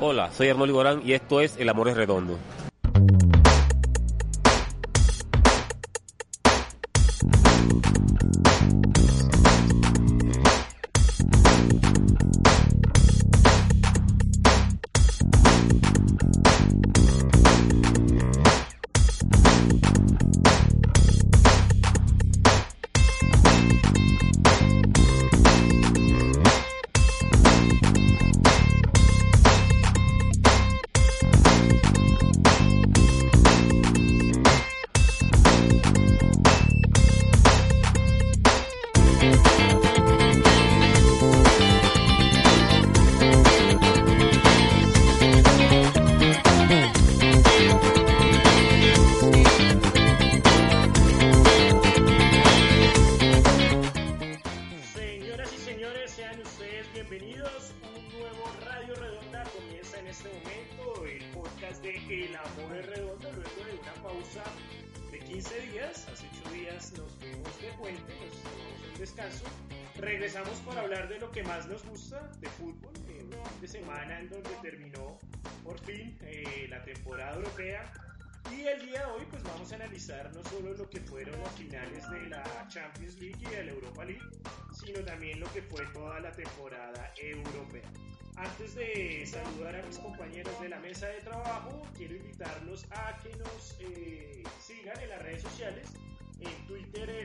Hola, soy Arnoldo Gorán y esto es El Amor es Redondo.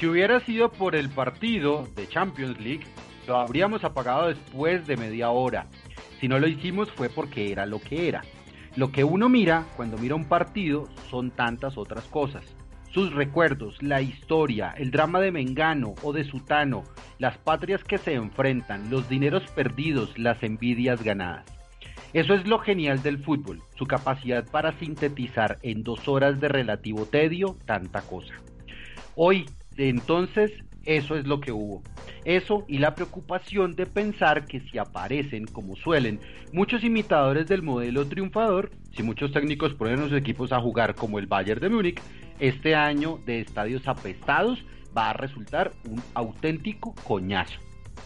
Si hubiera sido por el partido de Champions League, lo habríamos apagado después de media hora. Si no lo hicimos fue porque era lo que era. Lo que uno mira cuando mira un partido son tantas otras cosas sus recuerdos, la historia, el drama de Mengano o de Sutano, las patrias que se enfrentan, los dineros perdidos, las envidias ganadas. Eso es lo genial del fútbol, su capacidad para sintetizar en dos horas de relativo tedio tanta cosa. Hoy, entonces, eso es lo que hubo. Eso y la preocupación de pensar que si aparecen, como suelen, muchos imitadores del modelo triunfador, si muchos técnicos ponen a sus equipos a jugar como el Bayern de Múnich, este año de estadios apestados va a resultar un auténtico coñazo.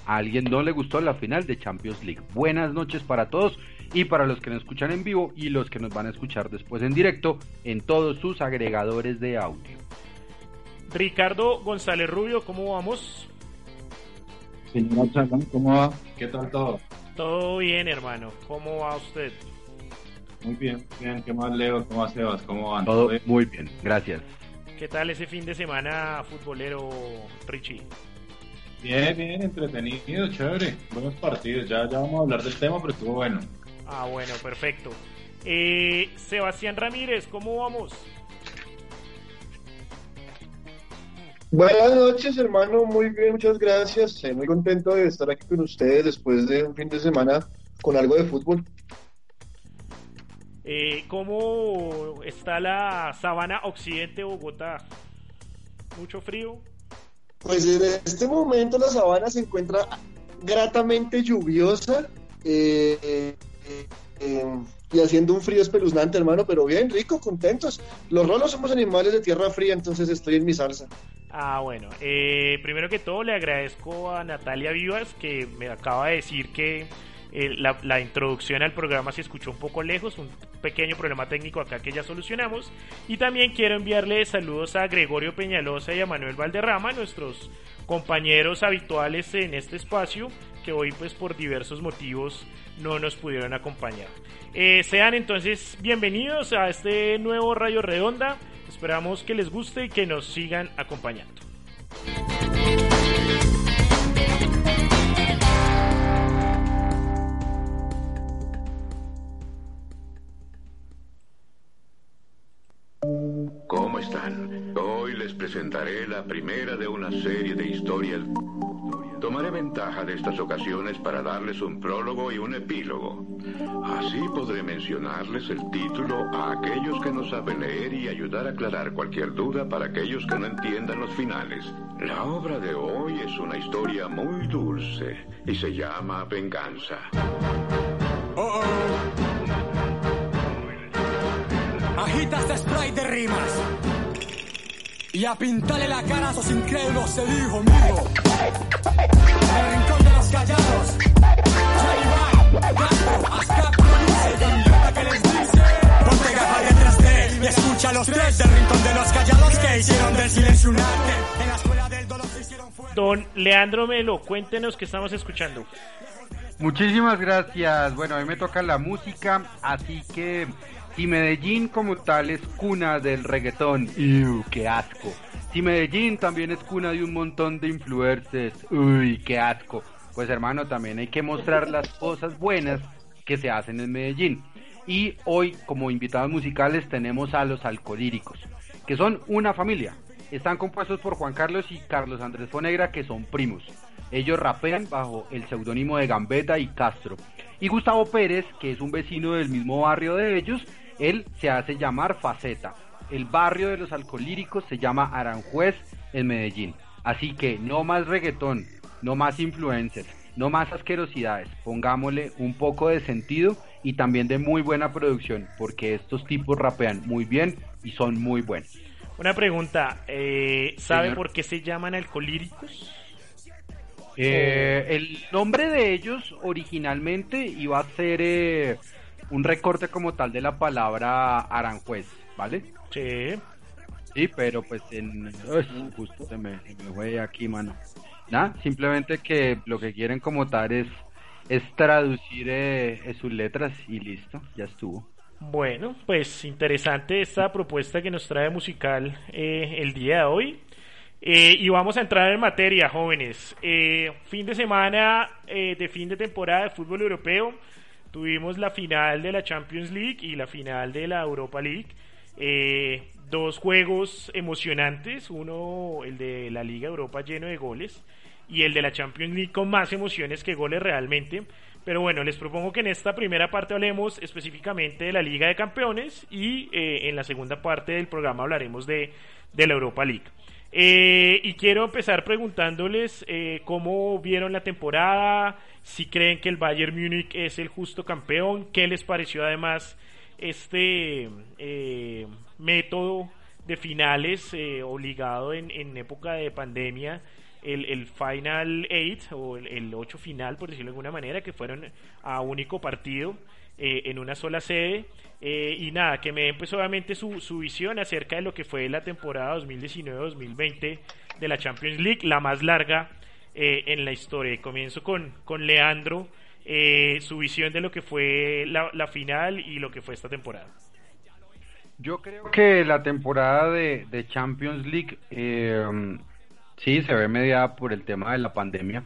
A alguien no le gustó la final de Champions League. Buenas noches para todos y para los que nos escuchan en vivo y los que nos van a escuchar después en directo en todos sus agregadores de audio. Ricardo González Rubio, ¿cómo vamos? Señor ¿cómo va? ¿Qué tal todo? Todo bien, hermano. ¿Cómo va usted? Muy bien, bien. ¿Qué más, Leo? ¿Cómo va Sebas? ¿Cómo van? Todo muy bien, gracias. ¿Qué tal ese fin de semana futbolero, Richie? Bien, bien, entretenido, chévere. Buenos partidos. Ya, ya vamos a hablar del tema, pero estuvo bueno. Ah, bueno, perfecto. Eh, Sebastián Ramírez, ¿cómo vamos? Buenas noches, hermano. Muy bien, muchas gracias. muy contento de estar aquí con ustedes después de un fin de semana con algo de fútbol. Eh, ¿Cómo está la sabana occidente de Bogotá? ¿Mucho frío? Pues en este momento la sabana se encuentra gratamente lluviosa eh, eh, eh, y haciendo un frío espeluznante, hermano, pero bien, rico, contentos. Los rolos somos animales de tierra fría, entonces estoy en mi salsa. Ah, bueno. primero que todo le agradezco a Natalia Vivas que me acaba de decir que la, introducción al programa se escuchó un poco lejos, un pequeño problema técnico acá que ya solucionamos. Y también quiero enviarle saludos a Gregorio Peñalosa y a Manuel Valderrama, nuestros compañeros habituales en este espacio, que hoy pues por diversos motivos no nos pudieron acompañar. Eh, sean entonces bienvenidos a este nuevo Rayo Redonda. Esperamos que les guste y que nos sigan acompañando. ¿Cómo están? Hoy les presentaré la primera de una serie de historias Tomaré ventaja de estas ocasiones para darles un prólogo y un epílogo. Así podré mencionarles el título a aquellos que no saben leer y ayudar a aclarar cualquier duda para aquellos que no entiendan los finales. La obra de hoy es una historia muy dulce y se llama Venganza. Oh, oh. Agita este de rimas y a pintarle la cara a esos incrédulos el hijo mío. En el rincón de los callados, J-Bag, Gato, Ascap, produce, que les dice. Ponte gafas detrás de y escucha los tres del rincón de los callados que hicieron del silencio un arte. En la escuela del dolor se hicieron fuerte. Don Leandro Melo, cuéntenos qué estamos escuchando. Muchísimas gracias. Bueno, a mí me toca la música, así que si Medellín como tal es cuna del reggaetón, ¡Uy, qué asco! Si Medellín también es cuna de un montón de influencers, ¡uy, qué asco! Pues hermano, también hay que mostrar las cosas buenas que se hacen en Medellín. Y hoy como invitados musicales tenemos a los alcolíricos, que son una familia. Están compuestos por Juan Carlos y Carlos Andrés Fonegra, que son primos. Ellos rapean bajo el seudónimo de Gambetta y Castro. Y Gustavo Pérez, que es un vecino del mismo barrio de ellos, él se hace llamar Faceta. El barrio de los alcolíricos se llama Aranjuez en Medellín. Así que no más reggaetón, no más influencers, no más asquerosidades. Pongámosle un poco de sentido y también de muy buena producción, porque estos tipos rapean muy bien y son muy buenos. Una pregunta, eh, ¿sabe por qué se llaman alcolíricos? Eh, el nombre de ellos originalmente iba a ser eh, un recorte como tal de la palabra Aranjuez, ¿vale? Sí. Sí, pero pues en... Uy, justo se me, se me fue aquí, mano. Nada, simplemente que lo que quieren como tal es, es traducir eh, sus letras y listo, ya estuvo. Bueno, pues interesante esta propuesta que nos trae musical eh, el día de hoy. Eh, y vamos a entrar en materia, jóvenes. Eh, fin de semana eh, de fin de temporada de fútbol europeo. Tuvimos la final de la Champions League y la final de la Europa League. Eh, dos juegos emocionantes. Uno, el de la Liga Europa lleno de goles. Y el de la Champions League con más emociones que goles realmente. Pero bueno, les propongo que en esta primera parte hablemos específicamente de la Liga de Campeones y eh, en la segunda parte del programa hablaremos de, de la Europa League. Eh, y quiero empezar preguntándoles eh, cómo vieron la temporada, si creen que el Bayern Múnich es el justo campeón, qué les pareció además este eh, método de finales eh, obligado en, época de pandemia, el, Final 8 o el, el 8 final, por decirlo de alguna manera, que fueron a único partido eh, en una sola sede. Eh, y nada, que me den pues obviamente su visión acerca de lo que fue la temporada 2019-2020 de la Champions League, la más larga eh, en la historia. Y comienzo con, con Leandro, eh, su visión de lo que fue la, la, final y lo que fue esta temporada. Yo creo que la temporada de, de Champions League eh, sí se ve mediada por el tema de la pandemia.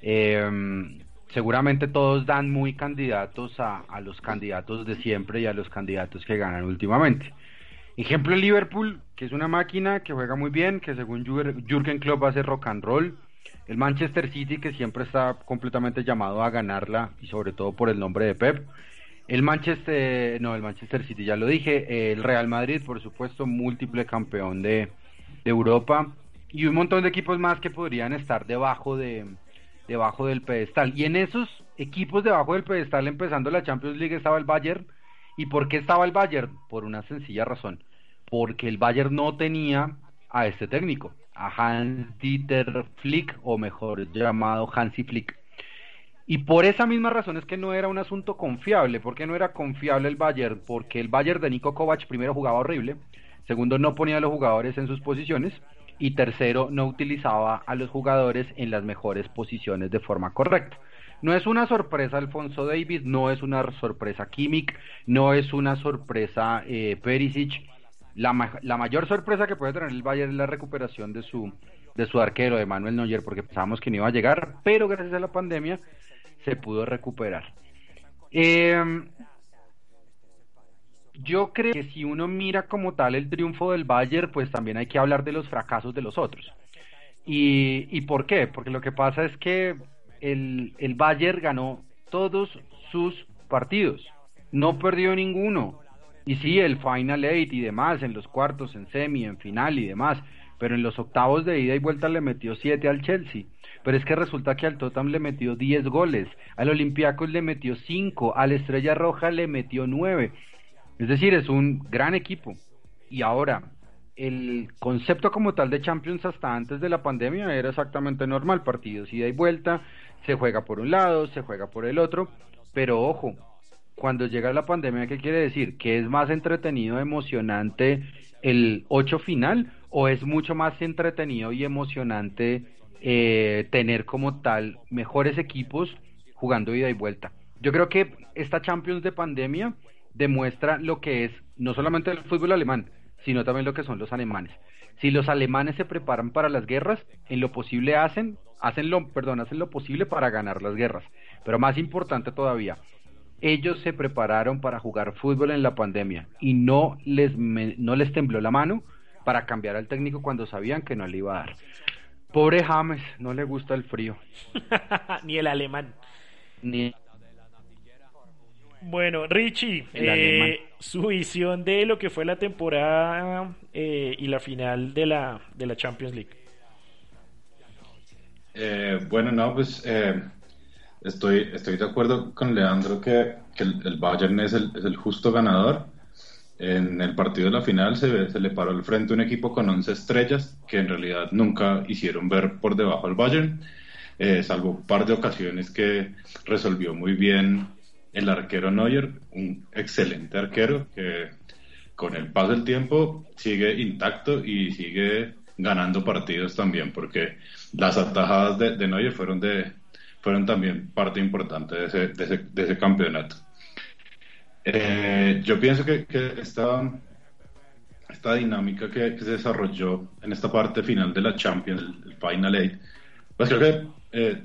Eh, seguramente todos dan muy candidatos a, a, los candidatos de siempre y a los candidatos que ganan últimamente. Ejemplo Liverpool, que es una máquina que juega muy bien, que según Jürgen Klopp hace rock and roll. El Manchester City, que siempre está completamente llamado a ganarla, y sobre todo por el nombre de Pep. El Manchester, no, el Manchester City, ya lo dije. El Real Madrid, por supuesto, múltiple campeón de, Europa. Y un montón de equipos más que podrían estar debajo de, debajo del pedestal. Y en esos equipos debajo del pedestal, empezando la Champions League, estaba el Bayern. ¿Y por qué estaba el Bayern? Por una sencilla razón. Porque el Bayern no tenía a este técnico, a Hans-Dieter Flick, o mejor llamado Hansi Flick. Y por esa misma razón es que no era un asunto confiable. ¿Por qué no era confiable el Bayern? Porque el Bayern de Nico Kovac primero jugaba horrible, segundo no ponía a los jugadores en sus posiciones, y tercero, no utilizaba a los jugadores en las mejores posiciones de forma correcta. No es una sorpresa Alfonso Davis, no es una sorpresa Kimmich, no es una sorpresa eh, Perisic. La, ma la, mayor sorpresa que puede tener el Bayern es la recuperación de su, de su arquero, de Manuel Neuer, porque pensábamos que no iba a llegar, pero gracias a la pandemia se pudo recuperar. Eh, yo creo que si uno mira como tal el triunfo del Bayern, pues también hay que hablar de los fracasos de los otros. ¿Y, ¿Y por qué? Porque lo que pasa es que el, el Bayern ganó todos sus partidos, no perdió ninguno. Y sí, el Final Eight y demás, en los cuartos, en semi, en final y demás, pero en los octavos de ida y vuelta le metió 7 al Chelsea. Pero es que resulta que al Tottenham le metió 10 goles, al Olympiacos le metió 5, al Estrella Roja le metió 9. Es decir, es un gran equipo. Y ahora, el concepto como tal de Champions hasta antes de la pandemia era exactamente normal, partidos ida y vuelta, se juega por un lado, se juega por el otro, pero ojo, cuando llega la pandemia, ¿qué quiere decir? ¿Que es más entretenido, emocionante el 8 final o es mucho más entretenido y emocionante eh, tener como tal mejores equipos jugando ida y vuelta? Yo creo que esta Champions de pandemia demuestra lo que es no solamente el fútbol alemán, sino también lo que son los alemanes. Si los alemanes se preparan para las guerras, en lo posible hacen, hacen lo, perdón, hacen lo posible para ganar las guerras. Pero más importante todavía, ellos se prepararon para jugar fútbol en la pandemia y no les, no les tembló la mano para cambiar al técnico cuando sabían que no le iba a dar. Pobre James, no le gusta el frío. Ni el alemán. Ni bueno, Richie, eh, su visión de lo que fue la temporada eh, y la final de la, de la Champions League. Eh, bueno, no, pues estoy, estoy de acuerdo con Leandro que, el, Bayern es el, es el, justo ganador. En el partido de la final se, se le paró al frente un equipo con 11 estrellas que en realidad nunca hicieron ver por debajo al Bayern, salvo un par de ocasiones que resolvió muy bien el arquero Neuer, un excelente arquero que con el paso del tiempo sigue intacto y sigue ganando partidos también, porque las atajadas de, de Neuer fueron, de, fueron también parte importante de ese, de ese, campeonato. Eh, yo pienso que, esta, esta dinámica que, se desarrolló en esta parte final de la Champions, el, Final Eight, pues creo que eh,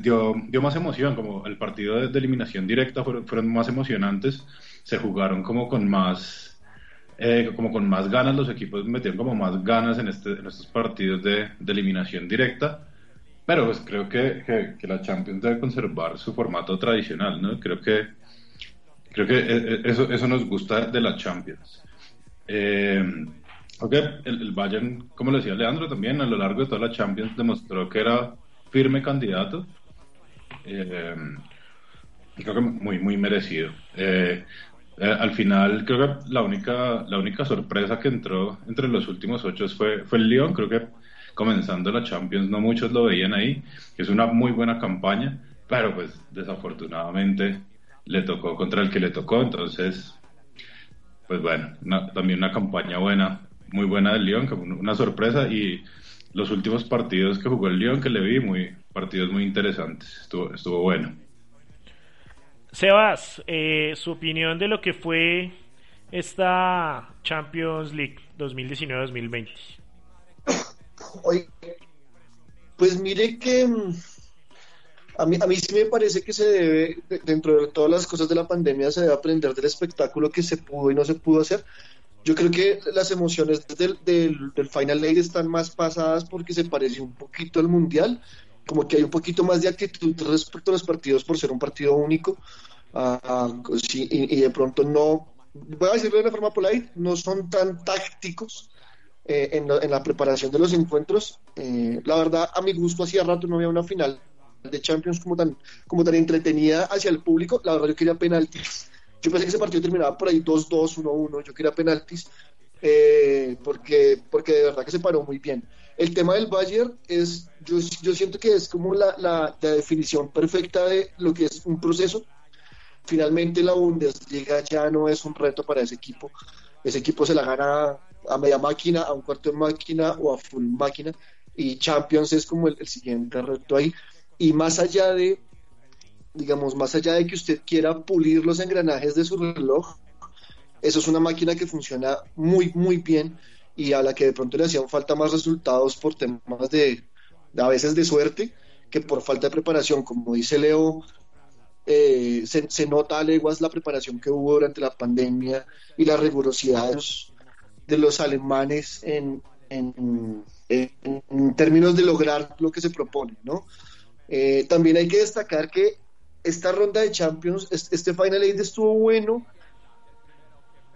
dio, dio más emoción, como el partido de, eliminación directa fueron, fueron, más emocionantes, se jugaron como con más, eh, como con más ganas, los equipos metieron como más ganas en, este, en estos partidos de, de eliminación directa, pero pues creo que, que, la Champions debe conservar su formato tradicional, ¿no? Creo que, creo que e, e, eso, eso nos gusta de la Champions. Eh, ok, el, el Bayern, como le decía Leandro, también a lo largo de toda la Champions demostró que era firme candidato. Eh, creo que muy, muy merecido. Eh, eh, al final, creo que la única, la única sorpresa que entró entre los últimos ocho fue, fue el Lyon. Creo que comenzando la Champions no muchos lo veían ahí. Es una muy buena campaña, pero pues desafortunadamente le tocó contra el que le tocó. Entonces, pues bueno, también una campaña buena, muy buena del Lyon, como una sorpresa y los últimos partidos que jugó el Lyon que le vi, muy partidos muy interesantes, estuvo, estuvo bueno. Sebas, eh, su opinión de lo que fue esta Champions League 2019-2020. Pues mire que mm, a mí, a mí sí me parece que se debe, dentro de todas las cosas de la pandemia, se debe aprender del espectáculo que se pudo y no se pudo hacer. Yo creo que las emociones del, del, Final Eight están más pasadas porque se parece un poquito al Mundial, como que hay un poquito más de actitud respecto a los partidos por ser un partido único. Uh, sí, y, de pronto no, voy a decirlo de una forma polite, no son tan tácticos eh, en, en, la preparación de los encuentros. Eh, la verdad, a mi gusto, hacía rato no había una final de Champions como tan, como tan entretenida hacia el público. La verdad, yo quería penaltis yo pensé que ese partido terminaba por ahí 2-2, 1-1. Yo quería penaltis eh, porque, porque de verdad que se paró muy bien. El tema del Bayern es, yo, yo siento que es como la, la, definición perfecta de lo que es un proceso. Finalmente la Bundesliga ya no es un reto para ese equipo. Ese equipo se la gana a media máquina, a un cuarto de máquina o a full máquina. Y Champions es como el siguiente reto ahí. Y más allá de digamos, más allá de que usted quiera pulir los engranajes de su reloj, eso es una máquina que funciona muy, muy bien y a la que de pronto le hacían falta más resultados por temas de, a veces de suerte que por falta de preparación. Como dice Leo, eh, se, nota a leguas la preparación que hubo durante la pandemia y la rigurosidad de los, alemanes en, en, en términos de lograr lo que se propone, ¿no? Eh, también hay que destacar que esta ronda de Champions, este Final Eight estuvo bueno.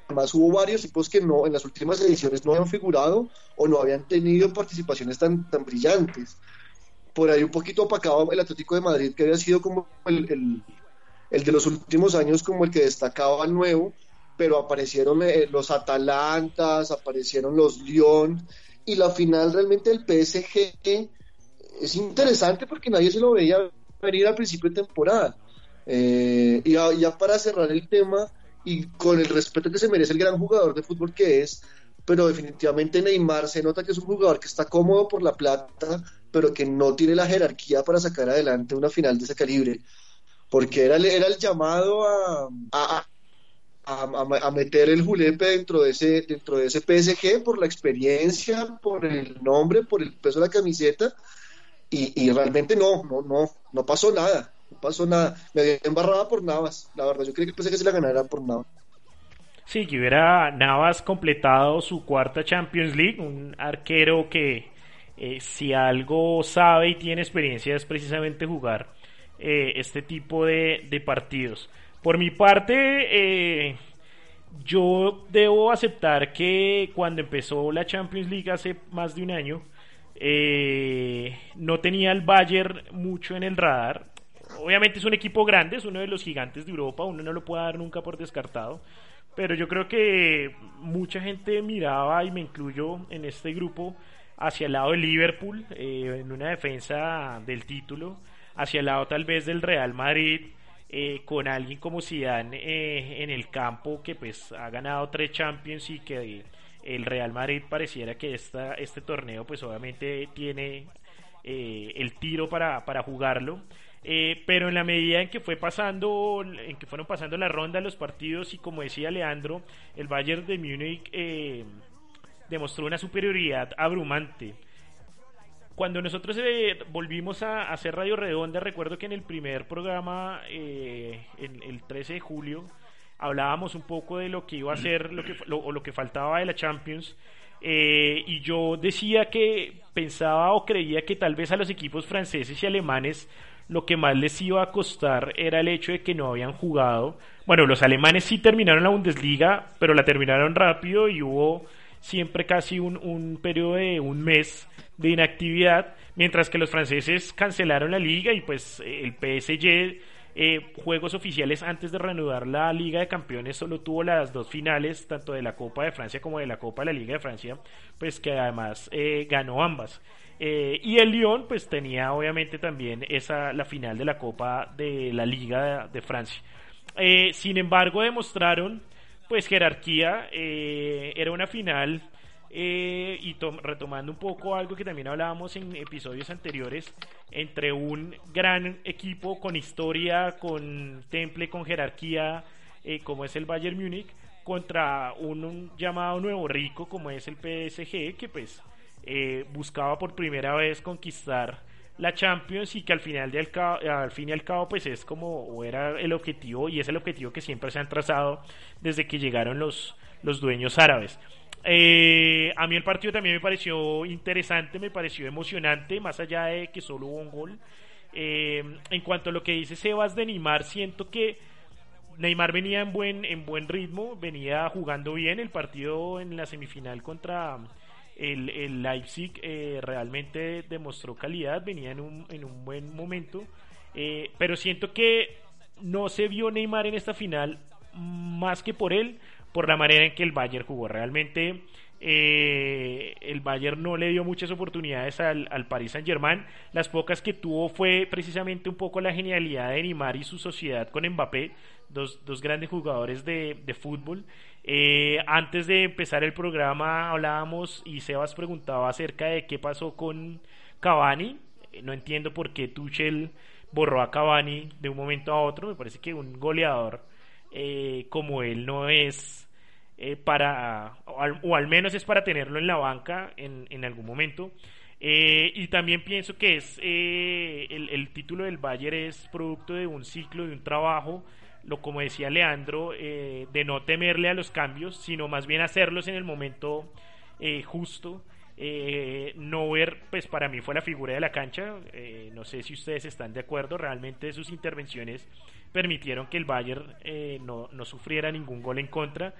Además hubo varios equipos que no en las últimas ediciones no habían figurado o no habían tenido participaciones tan, tan brillantes. Por ahí un poquito opacado el Atlético de Madrid, que había sido como el, el, de los últimos años como el que destacaba nuevo, pero aparecieron eh, los Atalantas, aparecieron los Lyon, y la final realmente del PSG es interesante porque nadie se lo veía venir al principio de temporada. Eh, y ya, para cerrar el tema, y con el respeto que se merece el gran jugador de fútbol que es, pero definitivamente Neymar se nota que es un jugador que está cómodo por la plata, pero que no tiene la jerarquía para sacar adelante una final de ese calibre. Porque era, era el llamado a, a, a, meter el julepe dentro de ese dentro de ese PSG por la experiencia, por el nombre, por el peso de la camiseta y, realmente no, no, no, no pasó nada, no pasó nada. Me había embarrada por Navas, la verdad, yo creí que PSG se la ganara por Navas. Sí, que hubiera Navas completado su cuarta Champions League, un arquero que eh, si algo sabe y tiene experiencia es precisamente jugar eh, este tipo de partidos. Por mi parte, eh, yo debo aceptar que cuando empezó la Champions League hace más de un año, eh, no tenía el Bayern mucho en el radar. Obviamente es un equipo grande, es uno de los gigantes de Europa, uno no lo puede dar nunca por descartado. Pero yo creo que mucha gente miraba, y me incluyo en este grupo, hacia el lado de Liverpool, eh, en una defensa del título, hacia el lado tal vez del Real Madrid, eh, con alguien como Zidane eh, en el campo que pues ha ganado tres Champions y que el Real Madrid pareciera que esta, este torneo pues obviamente tiene eh, el tiro para, para jugarlo. pero en la medida en que fue pasando, en que fueron pasando la ronda los partidos y como decía Leandro, el Bayern de Múnich demostró una superioridad abrumante. Cuando nosotros eh, volvimos a, hacer Radio Redonda, recuerdo que en el primer programa, eh, el 13 de julio, hablábamos un poco de lo que iba a ser lo que, o lo que faltaba de la Champions. Eh, y yo decía que pensaba o creía que tal vez a los equipos franceses y alemanes lo que más les iba a costar era el hecho de que no habían jugado. Bueno, los alemanes sí terminaron la Bundesliga, pero la terminaron rápido y hubo siempre casi un, un periodo de un mes de inactividad, mientras que los franceses cancelaron la liga y pues el PSG eh, juegos oficiales antes de reanudar la Liga de Campeones solo tuvo las dos finales, tanto de la Copa de Francia como de la Copa de la Liga de Francia, pues que además eh, ganó ambas. Eh, y el Lyon pues tenía obviamente también esa la final de la Copa de la Liga de, Francia. sin embargo demostraron pues jerarquía, era una final eh, y retomando un poco algo que también hablábamos en episodios anteriores, entre un gran equipo con historia, con temple, con jerarquía, eh, como es el Bayern Múnich, contra un, llamado nuevo rico como es el PSG, que pues eh, buscaba por primera vez conquistar la Champions y que al final del al fin y al cabo pues es como o era el objetivo y es el objetivo que siempre se han trazado desde que llegaron los, los dueños árabes. Eh, a mí el partido también me pareció interesante, me pareció emocionante, más allá de que solo hubo un gol. Eh, en cuanto a lo que dice Sebas de Neymar, siento que Neymar venía en buen, en buen ritmo, venía jugando bien. El partido en la semifinal contra el, Leipzig eh, realmente demostró calidad, venía en un, en un buen momento. pero siento que no se vio Neymar en esta final más que por él, por la manera en que el Bayern jugó. Realmente eh, el Bayern no le dio muchas oportunidades al, al Paris Saint Germain. Las pocas que tuvo fue precisamente un poco la genialidad de Neymar y su sociedad con Mbappé, dos, dos grandes jugadores de, de fútbol. Eh, antes de empezar el programa hablábamos y Sebas preguntaba acerca de qué pasó con Cavani. Eh, no entiendo por qué Tuchel borró a Cavani de un momento a otro. Me parece que un goleador eh, como él no es eh, para, o al, menos es para tenerlo en la banca en, en algún momento. Eh, y también pienso que es el, el, título del Bayern es producto de un ciclo, de un trabajo, lo como decía Leandro, de no temerle a los cambios, sino más bien hacerlos en el momento justo. Eh, Nover, pues para mí fue la figura de la cancha. Eh, no sé si ustedes están de acuerdo. Realmente sus intervenciones permitieron que el Bayern eh, no, no, sufriera ningún gol en contra.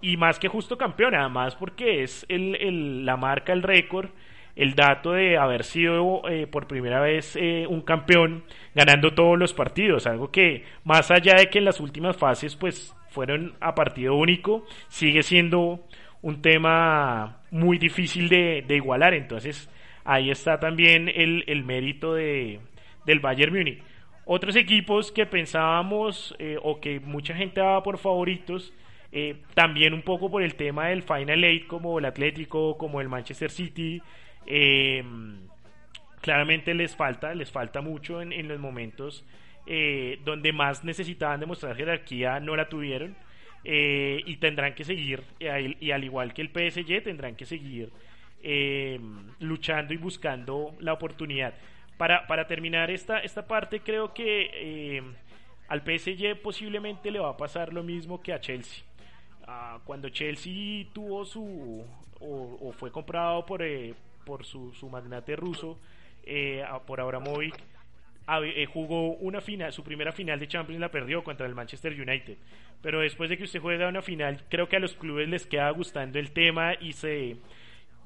Y más que justo campeón, además porque es el, el, la marca, el récord, el dato de haber sido eh, por primera vez eh, un campeón ganando todos los partidos. Algo que más allá de que en las últimas fases pues fueron a partido único, sigue siendo un tema muy difícil de, igualar. Entonces ahí está también el, el mérito de, del Bayern Múnich. Otros equipos que pensábamos eh, o que mucha gente daba por favoritos, eh, también un poco por el tema del Final Eight, como el Atlético, como el Manchester City, eh, claramente les falta, les falta mucho en, en los momentos eh, donde más necesitaban demostrar jerarquía, no la tuvieron. Eh, y tendrán que seguir, y al igual que el PSG, tendrán que seguir eh, luchando y buscando la oportunidad. Para, para terminar esta, esta parte, creo que eh, al PSG posiblemente le va a pasar lo mismo que a Chelsea. Uh, cuando Chelsea tuvo su o, o fue comprado por, eh, por su, su, magnate ruso, eh, por Abramovic, eh, jugó una final, su primera final de Champions la perdió contra el Manchester United. Pero después de que usted juega una final, creo que a los clubes les queda gustando el tema y se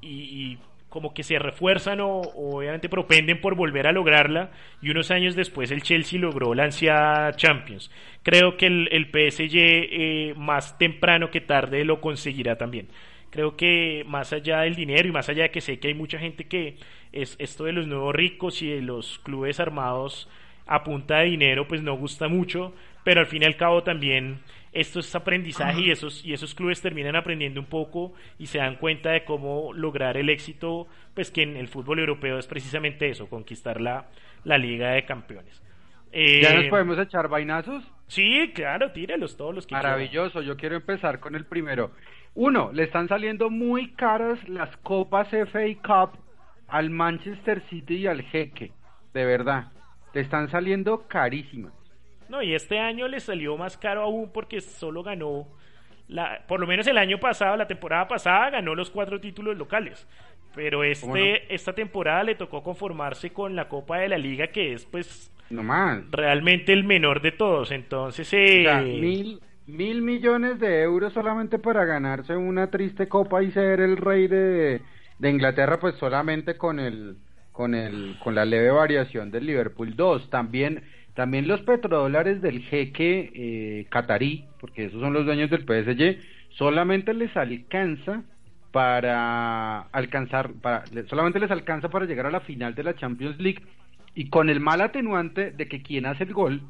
y, como que se refuerzan o, o, obviamente propenden por volver a lograrla y unos años después el Chelsea logró la ansiada Champions. Creo que el, el PSG eh, más temprano que tarde lo conseguirá también. Creo que más allá del dinero y más allá de que sé que hay mucha gente que es esto de los nuevos ricos y de los clubes armados a punta de dinero pues no gusta mucho, pero al fin y al cabo también esto es aprendizaje y esos, y esos clubes terminan aprendiendo un poco y se dan cuenta de cómo lograr el éxito, pues que en el fútbol europeo es precisamente eso, conquistar la, la Liga de Campeones. Eh, ¿Ya nos podemos echar vainazos? Sí, claro, tírelos todos los que Maravilloso, quieran. yo quiero empezar con el primero. Uno, le están saliendo muy caras las copas FA Cup al Manchester City y al Jeque, de verdad. Le están saliendo carísimas. No, y este año le salió más caro aún porque solo ganó, la, por lo menos el año pasado, la temporada pasada, ganó los cuatro títulos locales. Pero este, no? esta temporada le tocó conformarse con la Copa de la Liga, que es pues no más. realmente el menor de todos. Entonces, eh... o sea, mil, mil millones de euros solamente para ganarse una triste copa y ser el rey de, de Inglaterra, pues solamente con el con el con la leve variación del Liverpool 2. También también los petrodólares del jeque eh, catarí, porque esos son los dueños del PSG, solamente les alcanza para alcanzar, para, solamente les alcanza para llegar a la final de la Champions League y con el mal atenuante de que quien hace el gol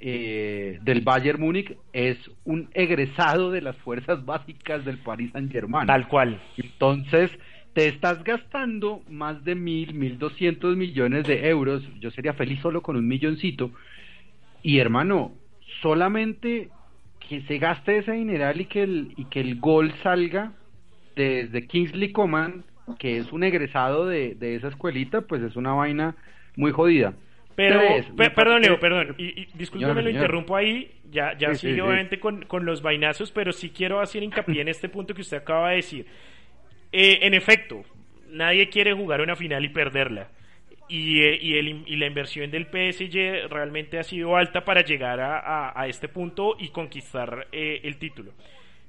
eh, del Bayern Múnich es un egresado de las fuerzas básicas del Paris Saint Germain. Tal cual. Entonces, te estás gastando más de mil, mil doscientos millones de euros, yo sería feliz solo con un milloncito, y hermano, solamente que se gaste ese dineral y que el, y que el gol salga desde Kingsley Coman, que es un egresado de, de esa escuelita, pues es una vaina muy jodida. Pero, Tres, perdón, Leo, perdón, y, y discúlpeme, lo interrumpo ahí, ya, ya sí, sigue sí, obviamente sí. Con, con los vainazos, pero sí quiero hacer hincapié en este punto que usted acaba de decir. Eh, en efecto, nadie quiere jugar una final y perderla. Y, eh, y, el, y, la inversión del PSG realmente ha sido alta para llegar a, a, a este punto y conquistar eh, el título.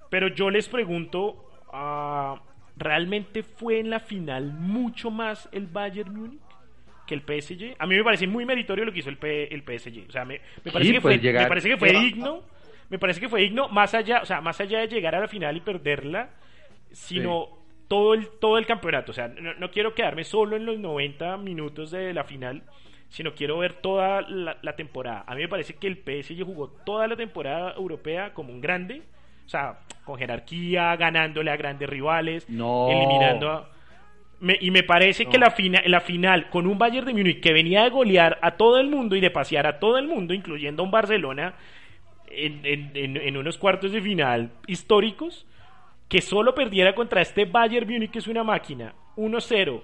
Pero yo les pregunto, uh, ¿realmente fue en la final mucho más el Bayern Múnich? Que el PSG. A mí me parece muy meritorio lo que hizo el, P, el PSG. O sea, me, me parece, sí, que fue, llegar, me parece que fue digno. Me parece que fue digno más allá, o sea, más allá de llegar a la final y perderla, sino sí. todo el todo el campeonato. O sea, no, no, quiero quedarme solo en los 90 minutos de la final, sino quiero ver toda la, la, temporada. A mí me parece que el PSG jugó toda la temporada europea como un grande, o sea, con jerarquía, ganándole a grandes rivales, no. eliminando a me, y me parece no. que la, fina, la final con un Bayern de Múnich que venía de golear a todo el mundo y de pasear a todo el mundo, incluyendo a un Barcelona, en, en, en, unos cuartos de final históricos, que solo perdiera contra este Bayern Múnich que es una máquina, 1-0,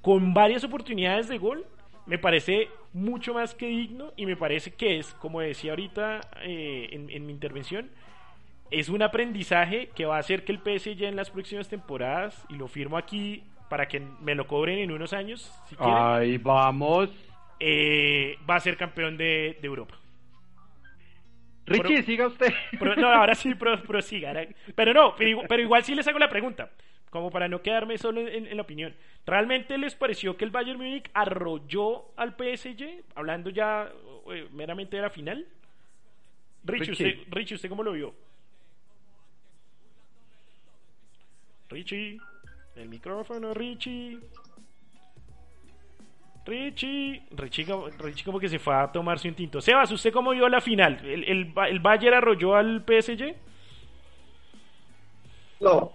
con varias oportunidades de gol, me parece mucho más que digno y me parece que es, como decía ahorita eh, en, en mi intervención, es un aprendizaje que va a hacer que el PSG en las próximas temporadas, y lo firmo aquí para que me lo cobren en unos años, si quieren, Ahí vamos. eh, va a ser campeón de, de Europa. Richie, siga usted. Pro- no, ahora sí pro- prosiga. Pero no, pero igual, pero igual sí les hago la pregunta, como para no quedarme solo en, en la opinión. ¿Realmente les pareció que el Bayern Múnich arrolló al PSG, hablando ya eh, meramente de la final? Richie, Richie. usted, Richie, ¿usted cómo lo vio? Richie, el micrófono, Richie. Richie, Richie, Richie como que se fue a tomarse un tinto. Sebas, ¿usted cómo vio la final? ¿El, el, el Bayern arrolló al PSG? No,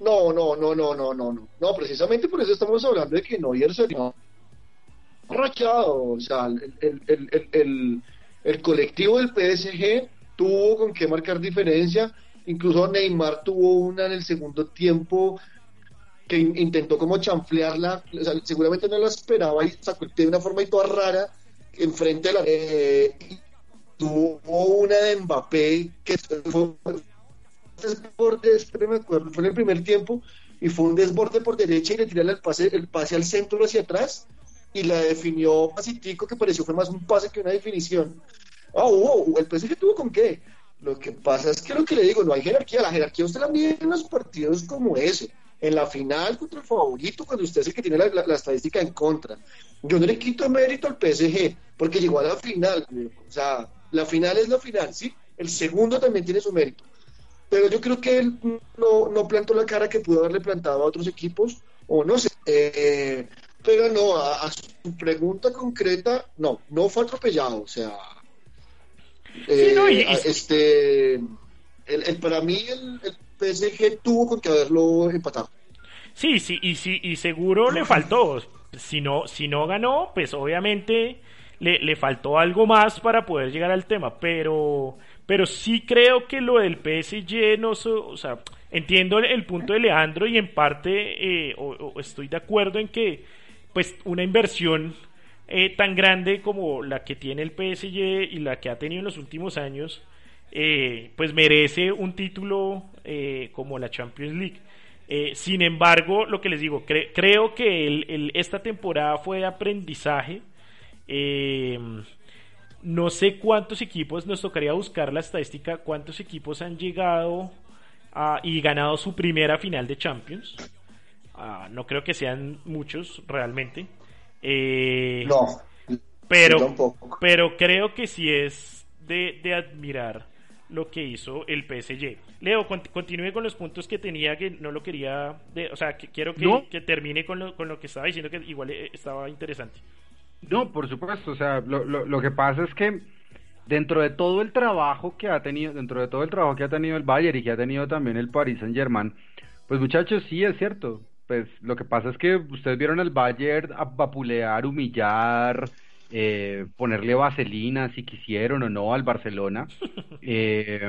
no, no, no, no, no, no, no. No, precisamente por eso estamos hablando de que Neuer se ha rachado. O sea, el, el, el- el colectivo del PSG tuvo con qué marcar diferencia. Incluso Neymar tuvo una en el segundo tiempo que in- intentó como chanflearla. Seguramente no la esperaba y sacó de una forma y toda rara enfrente de la. eh, tuvo una de Mbappé que fue desborde, me acuerdo, fue en el primer tiempo y fue un desborde por derecha y le tiró el pase, el pase al centro hacia atrás y la definió pasitico que pareció fue más un pase que una definición. Ah, hubo, el tuvo con qué. Lo que pasa es que lo que le digo, no hay jerarquía, la jerarquía usted la mide en los partidos como ese, en la final contra el favorito, cuando usted es el que tiene la, la- la estadística en contra. Yo no le quito mérito al PSG, porque llegó a la final, o sea, la final es la final, ¿sí? El segundo también tiene su mérito pero yo creo que él no, no plantó la cara que pudo haberle plantado a otros equipos, o no sé. Eh, pero no, a, a su pregunta concreta, no, no fue atropellado, o sea. eh, no, y- a- este, el, el- para mí el, el PSG tuvo con que haberlo empatado. Sí, sí, y sí, y seguro le faltó. Si no, si no ganó, pues obviamente le, le faltó algo más para poder llegar al tema. Pero, pero sí creo que lo del PSG no, o sea, entiendo el, punto de Leandro y en parte eh, o estoy de acuerdo en que, pues, una inversión eh, tan grande como la que tiene el PSG y la que ha tenido en los últimos años, eh, pues merece un título eh, como la Champions League. Eh, sin embargo, lo que les digo, cre- creo que el- el- esta temporada fue de aprendizaje. Eh, no sé cuántos equipos, nos tocaría buscar la estadística, cuántos equipos han llegado a- y ganado su primera final de Champions. Ah, no creo que sean muchos realmente. Eh, No, pero, pero creo que sí es de, de admirar lo que hizo el PSG. Leo, cont- continúe con los puntos que tenía que no lo quería, de- o sea, que quiero que, No. que termine con lo, con lo que estaba diciendo que igual eh, estaba interesante. No, por supuesto, o sea, lo, lo, lo que pasa es que dentro de todo el trabajo que ha tenido, dentro de todo el trabajo que ha tenido el Bayern y que ha tenido también el Paris Saint-Germain, pues muchachos, sí es cierto. Pues lo que pasa es que ustedes vieron al Bayern a vapulear, humillar, eh, ponerle vaselina si quisieron o no al Barcelona. Eh,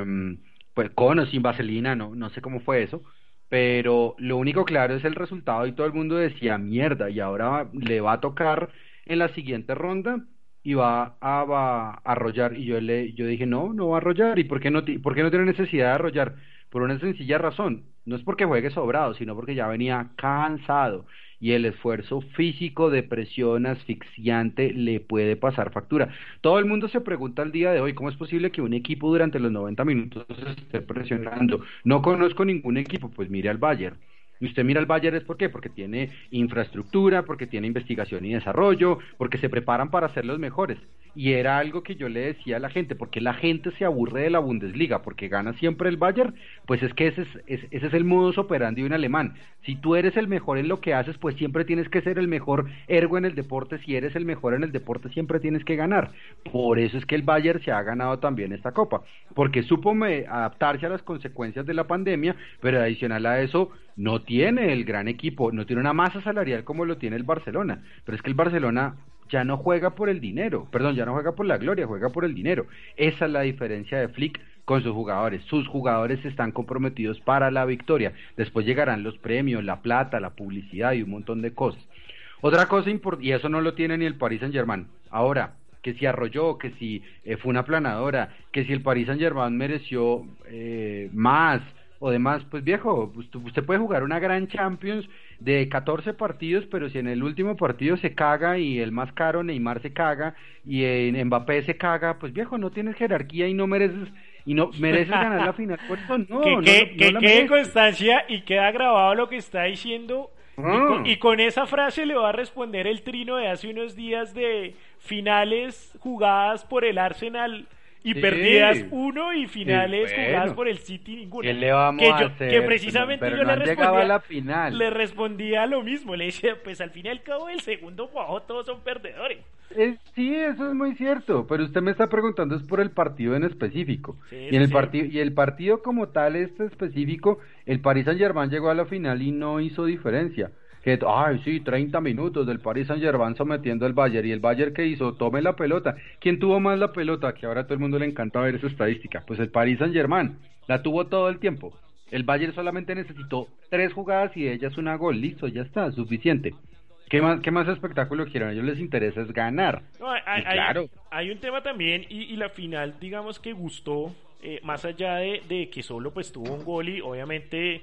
pues con o sin vaselina, no, no sé cómo fue eso. Pero lo único claro es el resultado y todo el mundo decía mierda y ahora le va a tocar en la siguiente ronda y va a, va a arrollar y yo le yo dije no no va a arrollar y por qué no por qué no tiene necesidad de arrollar por una sencilla razón. No es porque juegue sobrado sino porque ya venía cansado y el esfuerzo físico de presión asfixiante le puede pasar factura. Todo el mundo se pregunta al día de hoy cómo es posible que un equipo durante los 90 minutos esté presionando no conozco ningún equipo. Pues mire al Bayern. Y usted mira al Bayern es por qué, porque tiene infraestructura, porque tiene investigación y desarrollo, porque se preparan para ser los mejores. Y era algo que yo le decía a la gente, porque la gente se aburre de la Bundesliga, porque gana siempre el Bayern, pues es que ese es, es- ese es el modus operandi de un alemán. Si tú eres el mejor en lo que haces, pues siempre tienes que ser el mejor ergo en el deporte. Si eres el mejor en el deporte, siempre tienes que ganar. Por eso es que el Bayern se ha ganado también esta copa, porque supo me- adaptarse a las consecuencias de la pandemia, pero adicional a eso, no tiene el gran equipo, no tiene una masa salarial como lo tiene el Barcelona. Pero es que el Barcelona ya no juega por el dinero, perdón, ya no juega por la gloria, juega por el dinero. Esa es la diferencia de Flick con sus jugadores. Sus jugadores están comprometidos para la victoria. Después llegarán los premios, la plata, la publicidad y un montón de cosas. Otra cosa importante, y eso no lo tiene ni el Paris Saint Germain. Ahora, que si arrolló, que si eh, fue una planadora, que si el Paris Saint Germain mereció eh, más, o demás, pues viejo, usted, usted puede jugar una gran Champions de 14 partidos, pero si en el último partido se caga y el más caro Neymar se caga y en Mbappé se caga, pues viejo, no tienes jerarquía y no mereces y no mereces ganar la final. Por eso no, que no, que, no que quede constancia y queda grabado lo que está diciendo. Y, Ah. con, y con esa frase le va a responder el trino de hace unos días de finales jugadas por el Arsenal y Sí. perdidas uno y finales Sí, bueno. jugadas por el City ninguna. ¿Qué le vamos que a hacer? Que precisamente Pero yo no le respondía, la final. le respondía lo mismo. Le decía, pues al fin y al cabo del segundo abajo todos son perdedores. Eh, sí, eso es muy cierto, pero usted me está preguntando es por el partido en específico. Sí, y en el sí. partido y el partido como tal este específico, el Paris Saint-Germain llegó a la final y no hizo diferencia. Que ay, sí, 30 minutos del Paris Saint-Germain sometiendo al Bayern y el Bayern que hizo, tome la pelota. ¿Quién tuvo más la pelota? Que ahora a todo el mundo le encanta ver esa estadística. Pues el Paris Saint-Germain la tuvo todo el tiempo. El Bayern solamente necesitó tres jugadas y de ellas una gol, listo, ya está, suficiente. ¿Qué más, qué más espectáculo quieren? A ellos les interesa es ganar. No, hay, hay- claro. hay un tema también y, y la final, digamos que gustó, eh, más allá de, de que solo pues tuvo un gol y obviamente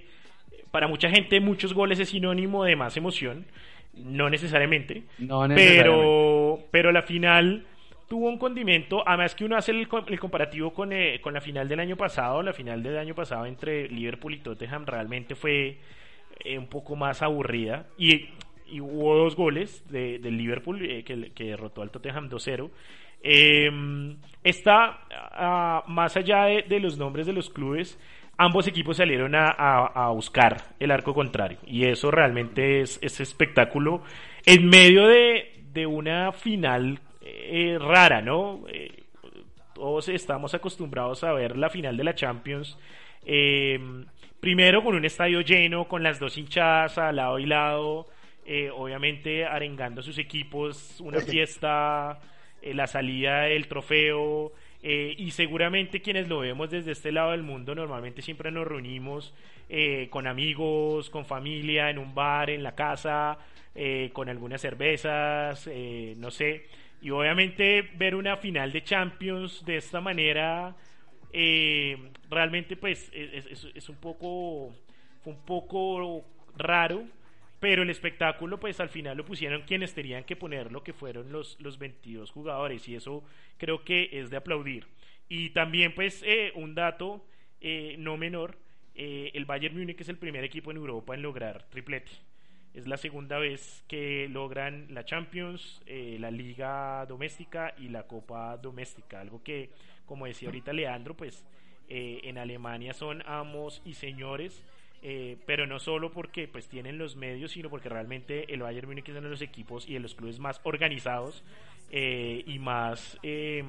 para mucha gente muchos goles es sinónimo de más emoción, no necesariamente, No necesariamente. pero, pero la final tuvo un condimento, además que uno hace el, co- el comparativo con, eh, con la final del año pasado, la final del año pasado entre Liverpool y Tottenham realmente fue eh, un poco más aburrida. Y, y hubo dos goles de, del Liverpool eh, que, que derrotó al Tottenham 2-0. Eh, está ah, más allá de, de los nombres de los clubes, ambos equipos salieron a, a- a buscar el arco contrario y eso realmente es, es espectáculo en medio de, de una final eh, rara, ¿no? Eh, todos estamos acostumbrados a ver la final de la Champions. eh, primero con un estadio lleno, con las dos hinchadas a lado y lado, eh, obviamente arengando a sus equipos, una fiesta, la salida del trofeo. Eh, y seguramente quienes lo vemos desde este lado del mundo normalmente siempre nos reunimos eh, con amigos, con familia, en un bar, en la casa, eh, con algunas cervezas, no sé. Y obviamente ver una final de Champions de esta manera realmente pues es, es- un poco un poco raro pero el espectáculo pues al final lo pusieron quienes tenían que ponerlo que fueron los, los 22 jugadores y eso creo que es de aplaudir y también pues eh, un dato eh, no menor eh, el Bayern Múnich es el primer equipo en Europa en lograr triplete es la segunda vez que logran la Champions, eh, la Liga Doméstica y la Copa Doméstica. Algo que, como decía ahorita Leandro, pues en Alemania son amos y señores, eh, pero no solo porque pues tienen los medios, sino porque realmente el Bayern Múnich es uno de los equipos y de los clubes más organizados eh, y más eh,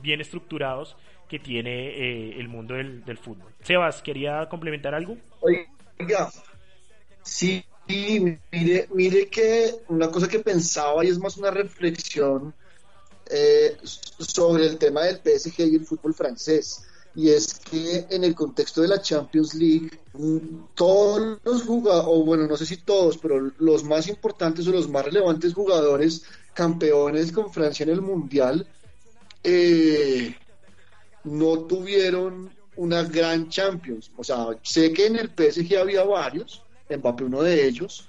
bien estructurados que tiene eh, el mundo del, del fútbol. Sebas, ¿quería complementar algo? Oiga, sí, mire, mire que una cosa que pensaba y es más una reflexión eh, sobre el tema del PSG y el fútbol francés. Y es que en el contexto de la Champions League, mm, todos los jugadores, o bueno, no sé si todos, pero los más importantes o los más relevantes jugadores campeones con Francia en el Mundial, eh, no tuvieron una gran Champions. O sea, sé que en el PSG había varios, Mbappé uno de ellos,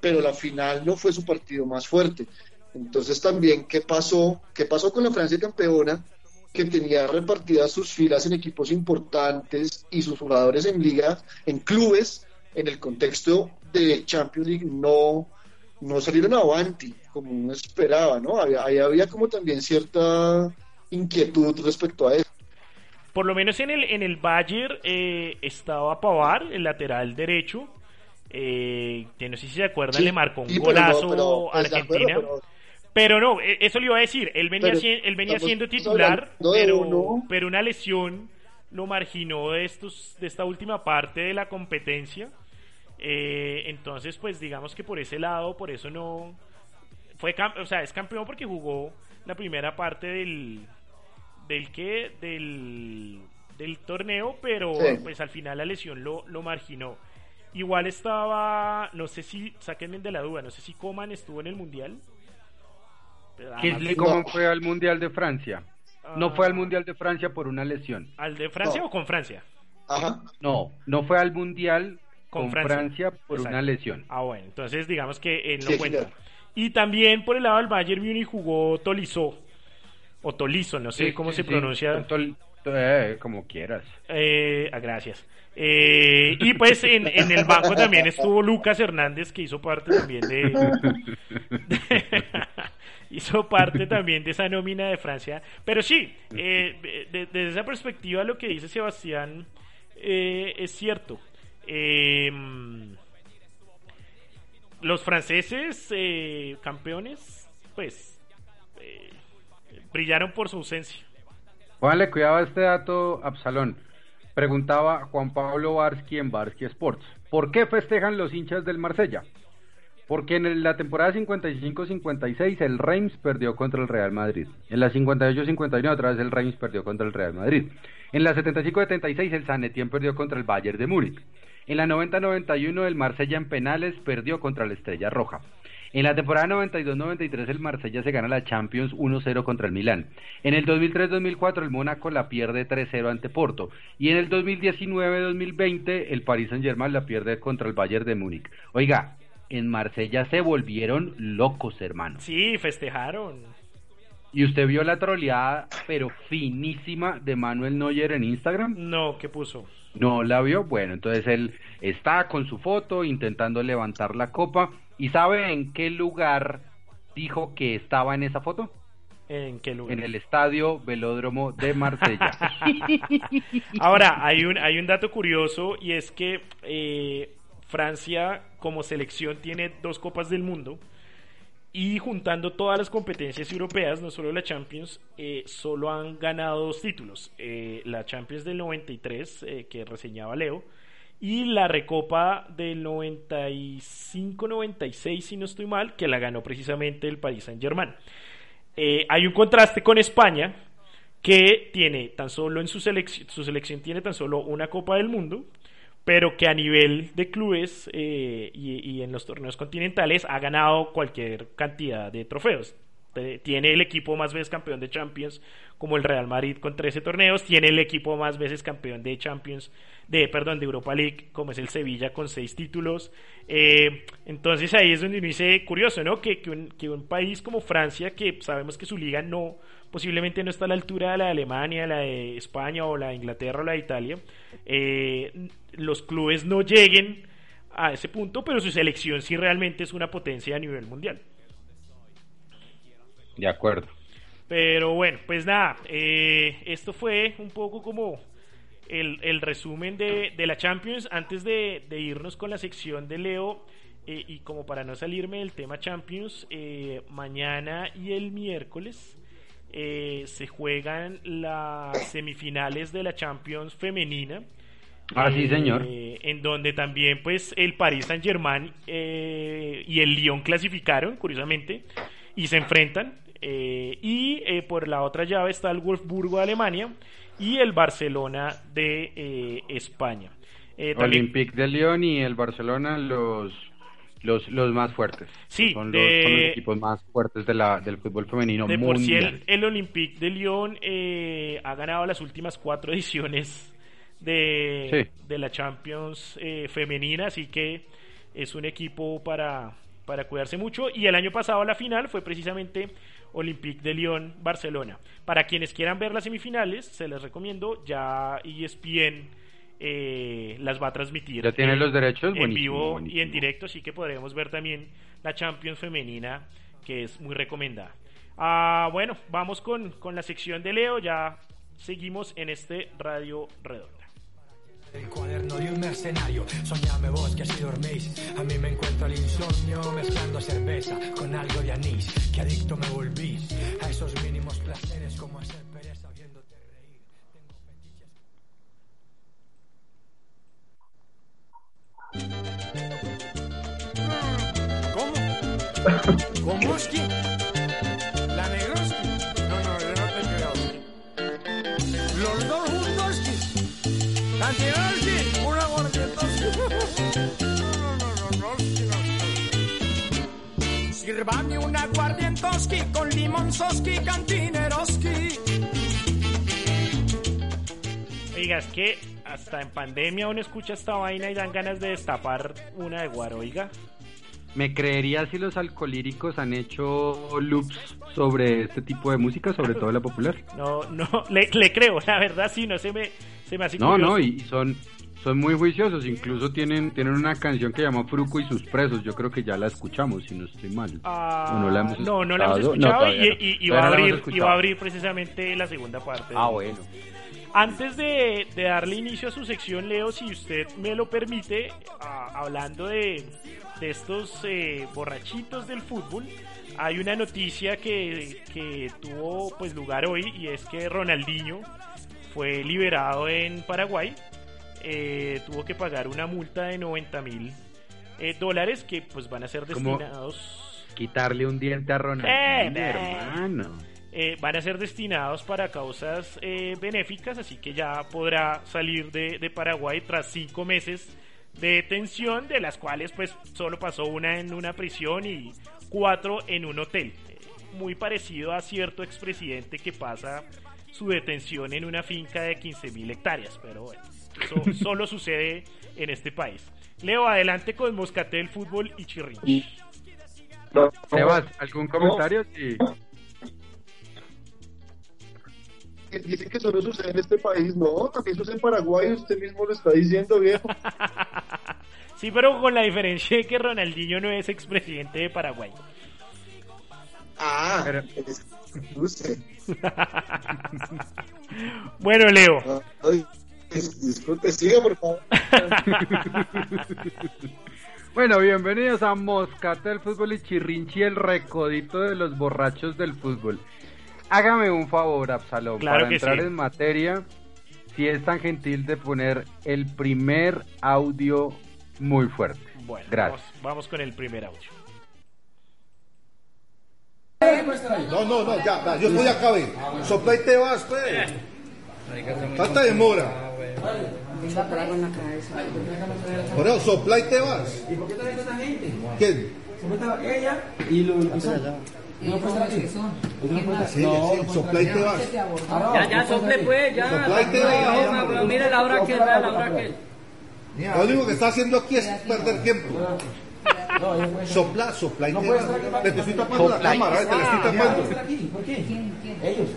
pero la final no fue su partido más fuerte. Entonces también, ¿qué pasó? ¿Qué pasó con la Francia campeona? Que tenía repartidas sus filas en equipos importantes y sus jugadores en ligas, en clubes, en el contexto de Champions League, no, no salieron avanti, como uno esperaba, ¿no? Había, ahí había como también cierta inquietud respecto a eso. Por lo menos en el, en el Bayern eh, estaba Pavar, el lateral derecho, eh, que no sé si se acuerdan, Sí, le marcó un sí, pero no, golazo pero, a pues, acuerdo, Argentina. pero- Pero no, e- eso le iba a decir. Él venía, Pero él venía siendo titular, pero, uno. pero una lesión lo marginó de, estos, de esta última parte de la competencia. Eh, entonces, pues digamos que por ese lado, por eso no. Fue o sea, es campeón porque jugó la primera parte del. del que del, del torneo, pero Sí. pues al final la lesión lo, lo marginó. Igual estaba, no sé si, sáquenme de la duda, no sé si Coman estuvo en el mundial. Kingsley Coman fue al Mundial de Francia. No Ah. fue al Mundial de Francia por una lesión. ¿Al de Francia No. o con Francia? Ajá. No, no fue al mundial Con con, Francia. Francia, por Exacto. una lesión. Ah, bueno, entonces digamos que él no Sí, cuenta. Y también por el lado del Bayern Múnich jugó Tolisso. O Tolizo, no sé Sí, cómo sí, se sí, pronuncia. tol- eh, como quieras. Eh, ah, gracias. Eh, y pues en, en el banco también estuvo Lucas Hernández, que hizo parte también de, de- hizo parte también de esa nómina de Francia. Pero sí, eh, de- desde esa perspectiva lo que dice Sebastián eh, es cierto. Eh, los franceses eh, campeones, pues, eh, brillaron por su ausencia. Póngale cuidado a este dato, Absalón. Preguntaba Juan Pablo Barsky en Barsky Sports. ¿Por qué festejan los hinchas del Marsella? Porque en la temporada 55-56 el Reims perdió contra el Real Madrid. En la 58-59 otra vez el Reims perdió contra el Real Madrid. En la 75-76 el San Etienne perdió contra el Bayern de Múnich. En la 90-91 el Marsella en penales perdió contra la Estrella Roja. En la temporada 92-93 el Marsella se gana la Champions 1-0 contra el Milán. En el 2003-2004 el Mónaco la pierde 3-0 ante Porto. Y en el 2019-2020 el Paris Saint-Germain la pierde contra el Bayern de Múnich. Oiga, en Marsella se volvieron locos, hermano. Sí, festejaron. ¿Y usted vio la troleada, pero finísima, de Manuel Neuer en Instagram? No, ¿qué puso? No la vio. Bueno, entonces él está con su foto intentando levantar la copa. ¿Y sabe en qué lugar dijo que estaba en esa foto? ¿En qué lugar? En el estadio Velódromo de Marsella. Ahora, hay un, hay un dato curioso y es que eh, Francia como selección tiene dos copas del mundo y juntando todas las competencias europeas, no solo la Champions, eh, solo han ganado dos títulos. Eh, la Champions del 93, eh, que reseñaba Leo, y la Recopa del 95-96, si no estoy mal, que la ganó precisamente el Paris Saint-Germain. Hay un contraste con España, que tiene tan solo en su selección, su selección tiene tan solo una Copa del Mundo, pero que a nivel de clubes eh, y, en los torneos continentales ha ganado cualquier cantidad de trofeos. Tiene el equipo más veces campeón de Champions, como el Real Madrid con 13 torneos. Tiene el equipo más veces campeón de Champions, de perdón, de Europa League, como es el Sevilla con 6 títulos. Eh, entonces ahí es donde uno dice curioso, ¿no? Que, que un país como Francia, que sabemos que su liga no posiblemente no está a la altura de la de Alemania, la de España o la de Inglaterra o la de Italia, eh, los clubes no lleguen a ese punto, pero su selección sí realmente es una potencia a nivel mundial. De acuerdo. Pero bueno, pues nada, eh, esto fue un poco como el, el resumen de, de la Champions. Antes de, de irnos con la sección de Leo, eh, y como para no salirme del tema Champions, eh, mañana y el miércoles eh, se juegan las semifinales de la Champions femenina. Ah, sí, señor. Eh, en donde también pues el Paris Saint Germain y el Lyon clasificaron, curiosamente, y se enfrentan. eh, y eh, por la otra llave está el Wolfsburgo de Alemania y el Barcelona de eh, España. Eh, también- Olympique de Lyon y el Barcelona los los, los más fuertes. Sí, son, de- los, son los equipos más fuertes de la, del fútbol femenino de por sí mundial. el, el Olympique de Lyon eh, ha ganado las últimas cuatro ediciones de, Sí. de la Champions eh, femenina, así que es un equipo para, para cuidarse mucho. Y el año pasado la final fue precisamente Olympique de Lyon Barcelona. Para quienes quieran ver las semifinales, se les recomiendo, ya E ESPN eh, las va a transmitir. Ya tiene en- los derechos, en buenísimo, vivo y en buenísimo. directo, así que podremos ver también la Champions femenina, que es muy recomendada. Ah, bueno, vamos con, con la sección de Leo, ya seguimos en este Radio Redonda. El cuaderno de un mercenario, soñame vos que si dormís. A mí me encuentro el insomnio mezclando cerveza con algo de anís. Que adicto me volví a esos mínimos placeres como hacer ¿Cómo? ¿Gomoski? ¿La Negroski? No, no, yo no te creo. Los dos juntos. Una no, no, noski, no. Sírvame una guardientoski con limonzoski, cantineroski. Oiga, es que hasta en pandemia uno escucha esta vaina y dan ganas de destapar una de guaroiga. ¿Me creería si los alcolíricos han hecho loops sobre este tipo de música, sobre todo la popular? No, no, le, le creo, la verdad sí, no se me, se me hace No, curioso. no, y son, son muy juiciosos. Incluso tienen, tienen una canción que se llama Fruco y sus presos. Yo creo que ya la escuchamos, si no estoy mal. Ah, ¿O no la hemos no, no la hemos escuchado? y, no. y- y Todavía va, a no la hemos abrir, y va a abrir precisamente la segunda parte. Ah, bueno. Antes de, de darle inicio a su sección, Leo, si usted me lo permite, hablando de, de estos eh, borrachitos del fútbol, hay una noticia que, que tuvo pues lugar hoy y es que Ronaldinho fue liberado en Paraguay, eh, tuvo que pagar una multa de 90 mil eh, dólares que pues van a ser destinados Quitarle un diente a Ronaldinho, eh. hermano. Eh, van a ser destinados para causas eh, benéficas, así que ya podrá salir de, de Paraguay tras cinco meses de detención, de las cuales pues solo pasó una en una prisión y cuatro en un hotel. Eh, Muy parecido a cierto expresidente que pasa su detención en una finca de 15.000 hectáreas, pero bueno, eso solo sucede en este país. Leo, adelante con Moscatel, Fútbol y Chirrinchi. Sebas, ¿algún comentario? Sí. Dicen que solo sucede en este país, no, también sucede en Paraguay, usted mismo lo está diciendo, viejo. Sí, pero con la diferencia de que Ronaldinho no es expresidente de Paraguay. Ah, Pero- es-. Bueno, Leo, Ay, disculpe, siga por favor. Bueno, bienvenidos a Moscatel Fútbol y Chirrinchi, el recodito de los borrachos del fútbol. Hágame un favor, Absalón, Claro para que entrar sí. en materia, si es tan gentil de poner el primer audio muy fuerte. bueno, Gracias. Vamos, vamos con el primer audio. No, no, no, ya, ya, yo estoy acá, ve. Sopla y te vas, pues. Falta demora. Por eso, sopla y te vas. ¿Y por qué traes esta gente? ¿Quién? ¿Cómo está ella y lo ¿No puede estar aquí? ¿Usted no estar? Sí, sopla y te vas. Ya, ya, sople pues, ya. Sopla y te vas. Mire la hora que vea la hora que. Lo único que está haciendo aquí es perder tiempo. Sopla, sopla y te vas. Le te estoy tapando la cámara, eh, te la estoy tapando. ¿Por qué? ¿Quién? ¿Quién? Ellos.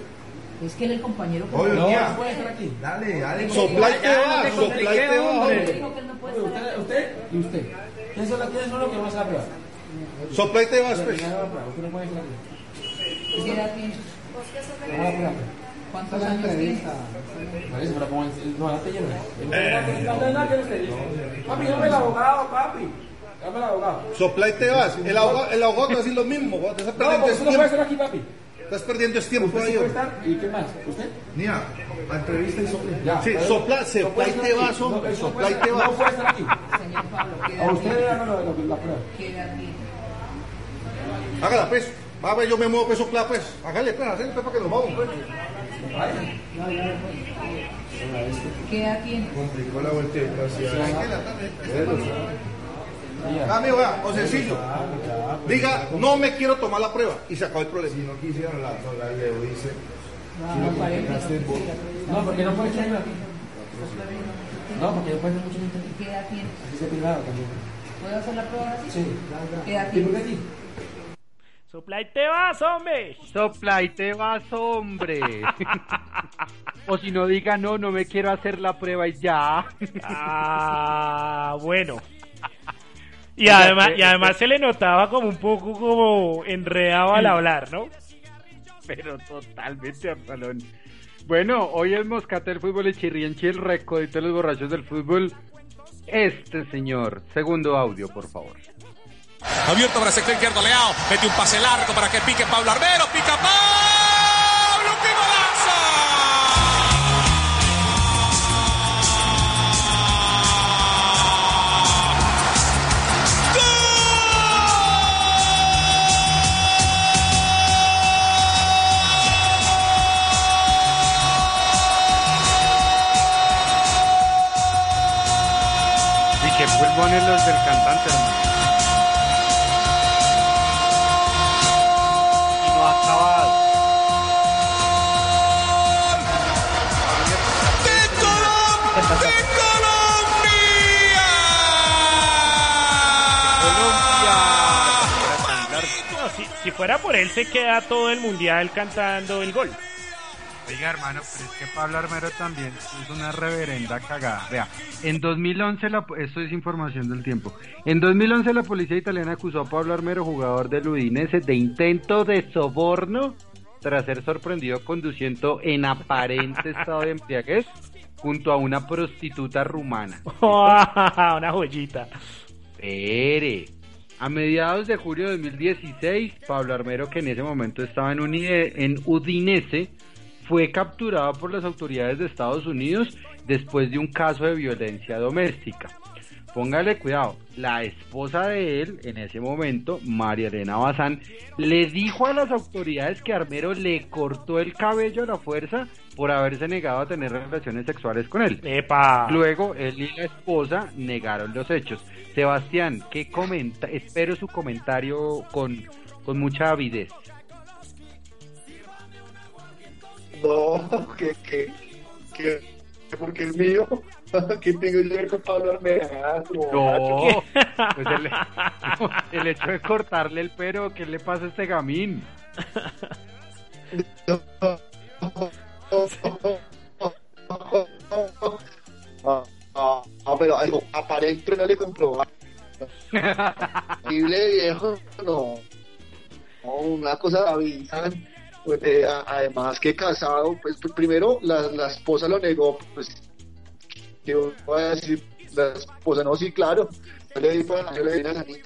Es que él es el compañero que Oye, No, no puede estar aquí. Dale, dale. Sopla y te vas, sopla y te no estar Usted, y usted. ¿Quiénes son, los que van a hacer la prueba? Sopla y te vas, pues. No. ¿Cuántos años tiene? Parece, pero como el- no. No, no, no, dice. Papi, llame al abogado, papi. Llame al abogado. Sopla y te vas. El abogado, el abogado te va a decir lo mismo. Te estás No, perdiendo porque es usted no puede tiempo. estar aquí, papi. Estás perdiendo es tiempo ahí. ¿Y qué más? ¿Usted? Mira, la entrevista y sopla. Ya. Sí, sopla, no sopla y te vas, No, hombre. eso no Sopla puede y te estar- vas. No puede estar aquí. Señor Pablo, ¿qué A usted le lo- la prueba. ¿Qué edad tiene? Hágala, pues. Va a ver, yo me muevo, pues, sopla, pues. Hágale, pues, hágale, pues, para que nos vamos, pues. ¿Qué edad tiene? Complicó la vuelta de Ah, amigo, vea, o sencillo. Diga, no me quiero tomar la prueba. Y se acabó el problema. Si no quisieron la sola, le dice. No, parece. No, porque no puede aquí. No, porque estar mucha gente aquí. ¿Qué edad tiene? Aquí se privado también. ¿Puedo hacer la prueba ahora sí? Claro, claro. ¿Qué edad ¿Y por qué aquí? Sopla y te vas, hombre. Sopla y te vas, hombre. o si no diga no, no me quiero hacer la prueba y ya. Ah, bueno. Y además, y además se le notaba como un poco como enredado al hablar, ¿no? Pero totalmente, Absalón. Bueno, hoy es Moscatel Fútbol y Chirrienchi, el recodito de los borrachos del fútbol. Este señor, segundo audio, por favor. Abierto para sector izquierdo, Leao. Mete un pase largo para que pique Pablo Arbero. Pica Pablo. Fuera por él se queda todo el mundial cantando el gol. Oiga, hermano, pero es que Pablo Armero también es una reverenda cagada. Vea, en 2011, la, esto es información del tiempo. En 2011 la policía italiana acusó a Pablo Armero, jugador del Udinese, de intento de soborno tras ser sorprendido conduciendo en aparente estado de embriaguez junto a una prostituta rumana. una joyita. Espere. A mediados de julio de 2016, Pablo Armero, que en ese momento estaba en, Unide- en Udinese, fue capturado por las autoridades de Estados Unidos después de un caso de violencia doméstica. Póngale cuidado, la esposa de él en ese momento, María Elena Bazán, le dijo a las autoridades que Armero le cortó el cabello a la fuerza por haberse negado a tener relaciones sexuales con él. ¡Epa! Luego él y la esposa negaron los hechos. Sebastián, ¿qué comenta? Espero su comentario con, con mucha avidez. No, que, que, que, que porque es mío. ¿Qué tengo yo que ver con Pablo Armero? Ah, No, pues el, el hecho de cortarle el pelo, ¿qué le pasa a este gamín? Ah, pero algo aparente no le comprobar. Horrible viejo, no. No, una cosa avisan. Pues, eh, además que casado, pues pr- primero la, la esposa lo negó, pues yo voy a decir, la esposa no, sí, claro. Yo le di para yo le di la niña.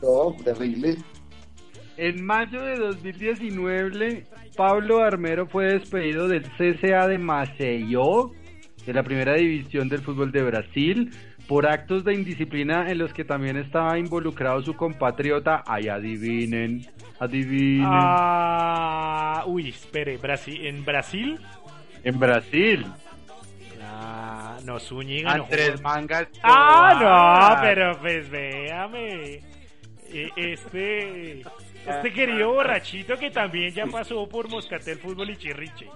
No, terrible. En mayo de 2019, Pablo Armero fue despedido del CCA de Maceió, de la primera división del fútbol de Brasil, por actos de indisciplina en los que también estaba involucrado su compatriota. Ay, adivinen, adivinen. Ah, uy, espere, Brasil, ¿en Brasil? En Brasil. Ah, no, Zúñiga Andrés. Mangas. Ah, no, pero pues véame. E- Este, este querido borrachito que también ya pasó por Moscatel Fútbol y Chirriche.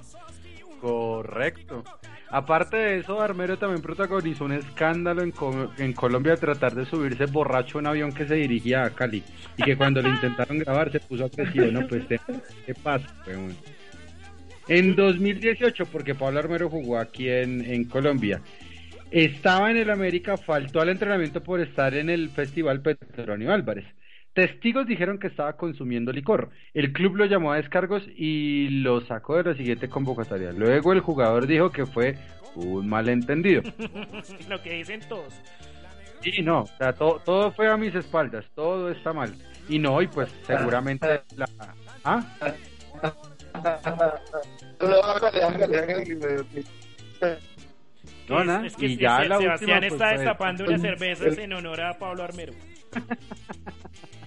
Correcto. Aparte de eso, Armero también protagonizó un escándalo en, Co- en Colombia de tratar de subirse borracho a un avión que se dirigía a Cali. Y que cuando le intentaron grabar se puso agresivo, ¿no? Pues, ¿qué, pasa? weón? En 2018, porque Pablo Armero jugó aquí en, en Colombia, estaba en el América, faltó al entrenamiento por estar en el Festival Petronio Álvarez. Testigos dijeron que estaba consumiendo licor. El club lo llamó a descargos y lo sacó de la siguiente convocatoria. Luego el jugador dijo que fue un malentendido. Lo que dicen todos. Sí, no, o sea, to- todo fue a mis espaldas, todo está mal. Y no, y pues seguramente la... ¿Ah? No, nada, es que y ya Se- la Sebastián última, pues, está destapando unas cervezas en honor a Pablo Armero.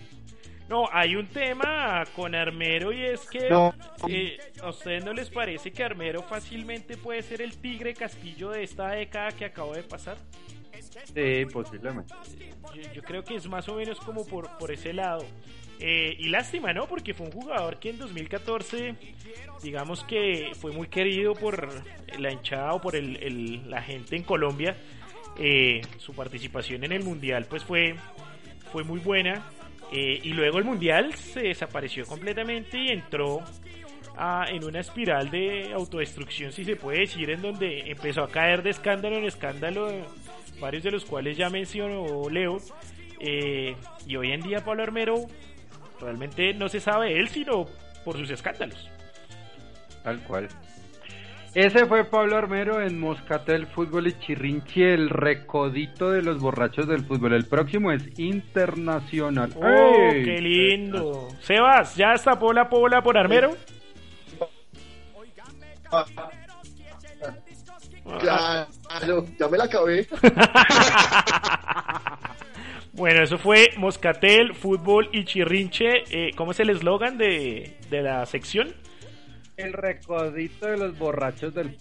No, hay un tema con Armero y es que No. eh, a ustedes no les parece que Armero fácilmente puede ser el tigre castillo de esta década que acabó de pasar. Sí, posiblemente. Yo, yo creo que es más o menos como por, por ese lado. Eh, y lástima, ¿no? Porque fue un jugador que en 2014, digamos que fue muy querido por la hinchada o por el, el- la gente en Colombia. Eh, su participación en el Mundial pues fue, fue muy buena. Eh, y luego el Mundial se desapareció completamente y entró a- en una espiral de autodestrucción, si se puede decir, en donde empezó a caer de escándalo en escándalo, varios de los cuales ya mencionó Leo. Eh, y hoy en día Pablo Armero realmente no se sabe él, sino por sus escándalos. Tal cual. Ese fue Pablo Armero en Moscatel Fútbol y Chirrinchi, el recodito de los borrachos del fútbol. El próximo es internacional. ¡Oh, ¡Ey! qué lindo! Sebas, ¿ya está Pola Pola por Armero? Claro, ya me la acabé. Bueno, eso fue Moscatel, Fútbol y Chirrinche. Eh, ¿Cómo es el eslogan de, de la sección? El recodito de los borrachos del.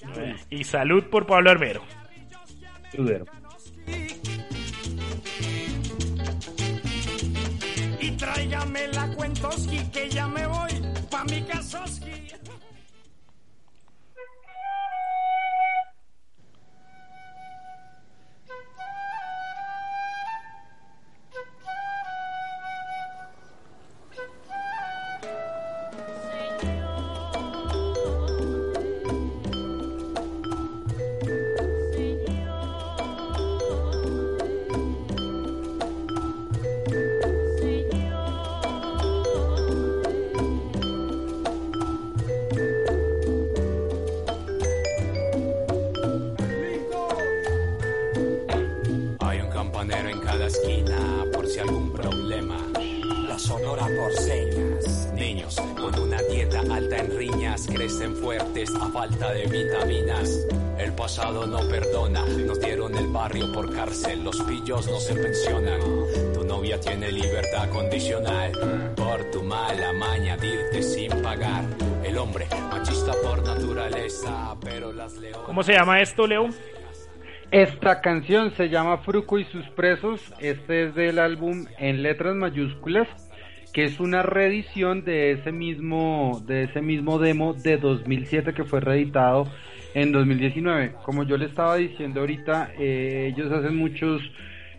Y salud por Pablo Armero. Y tráigame la cuentoski que ya me voy pa' mi casoski. Falta de vitaminas. El pasado no perdona, nos dieron el barrio por cárcel, los pillos no se pensionan. Tu novia tiene libertad condicional por tu mala maña de irte sin pagar. El hombre machista por naturaleza, pero las leonas. ¿Cómo se llama esto, Leo? Esta canción se llama Fruco y sus presos. Este es del álbum En letras mayúsculas, que es una reedición de ese mismo de ese mismo demo de 2007 que fue reeditado en 2019. Como yo le estaba diciendo ahorita, eh, ellos hacen muchos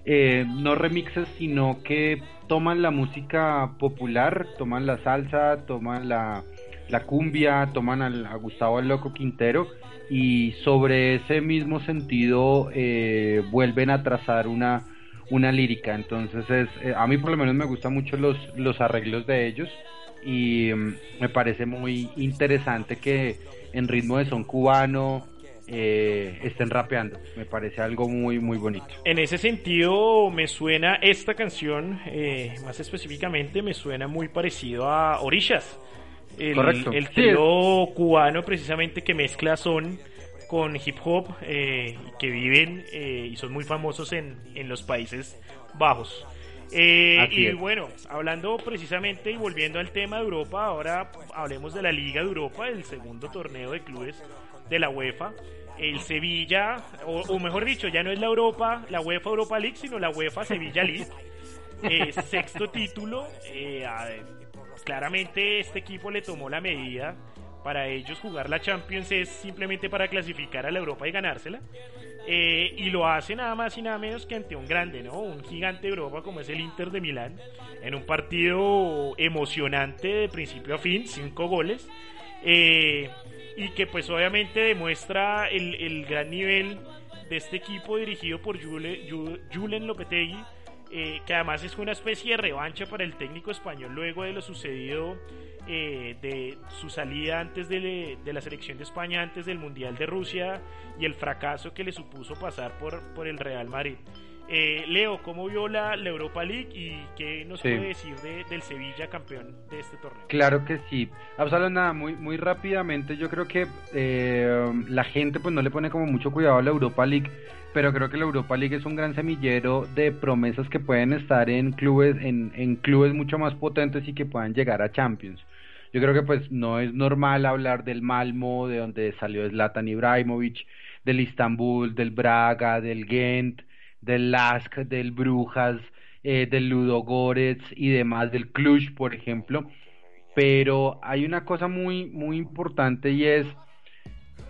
eh, no remixes, sino que toman la música popular, toman la salsa, toman la, la cumbia, toman al- a Gustavo el Loco Quintero y sobre ese mismo sentido eh, vuelven a trazar una, una lírica. Entonces es, eh, a mí por lo menos me gustan mucho los, los arreglos de ellos y mm, me parece muy interesante que en ritmo de son cubano eh, estén rapeando. Me parece algo muy muy bonito. En ese sentido, me suena esta canción, eh, más específicamente, me suena muy parecido a Orishas. El, Correcto. el Sí. cubano, precisamente, que mezcla son con hip hop eh, que viven eh, y son muy famosos en, en los Países Bajos. Eh, y bueno, hablando precisamente y volviendo al tema de Europa, ahora hablemos de la Liga de Europa, el segundo torneo de clubes de la UEFA. El Sevilla, o, o mejor dicho, ya no es la Europa, la UEFA Europa League, sino la UEFA Sevilla League. Eh, sexto título. eh, a- claramente este equipo le tomó la medida. Para ellos jugar la Champions es simplemente para clasificar a la Europa y ganársela. Eh, y lo hace nada más y nada menos que ante un grande, ¿no? Un gigante de Europa como es el Inter de Milán. En un partido emocionante de principio a fin, cinco goles. Eh, y que pues obviamente demuestra el, el gran nivel de este equipo dirigido por Jule- Ju- Julen Lopetegui, eh, que además es una especie de revancha para el técnico español luego de lo sucedido eh, de su salida antes de, de la selección de España, antes del Mundial de Rusia y el fracaso que le supuso pasar por, por el Real Madrid. Eh, Leo, ¿cómo vio la, la Europa League y qué nos Sí. puede decir de- del Sevilla campeón de este torneo? Claro que sí. Absalom, nada, muy, muy rápidamente, yo creo que eh, la gente pues no le pone como mucho cuidado a la Europa League, pero creo que la Europa League es un gran semillero de promesas que pueden estar en clubes, en, en clubes mucho más potentes y que puedan llegar a Champions. Yo creo que pues no es normal hablar del Malmo, de donde salió Zlatan Ibrahimovic, del Istanbul, del Braga, del Ghent, del Lask, del Brujas, eh, del Ludogorets y demás, del Cluj, por ejemplo. Pero hay una cosa muy, muy importante y es,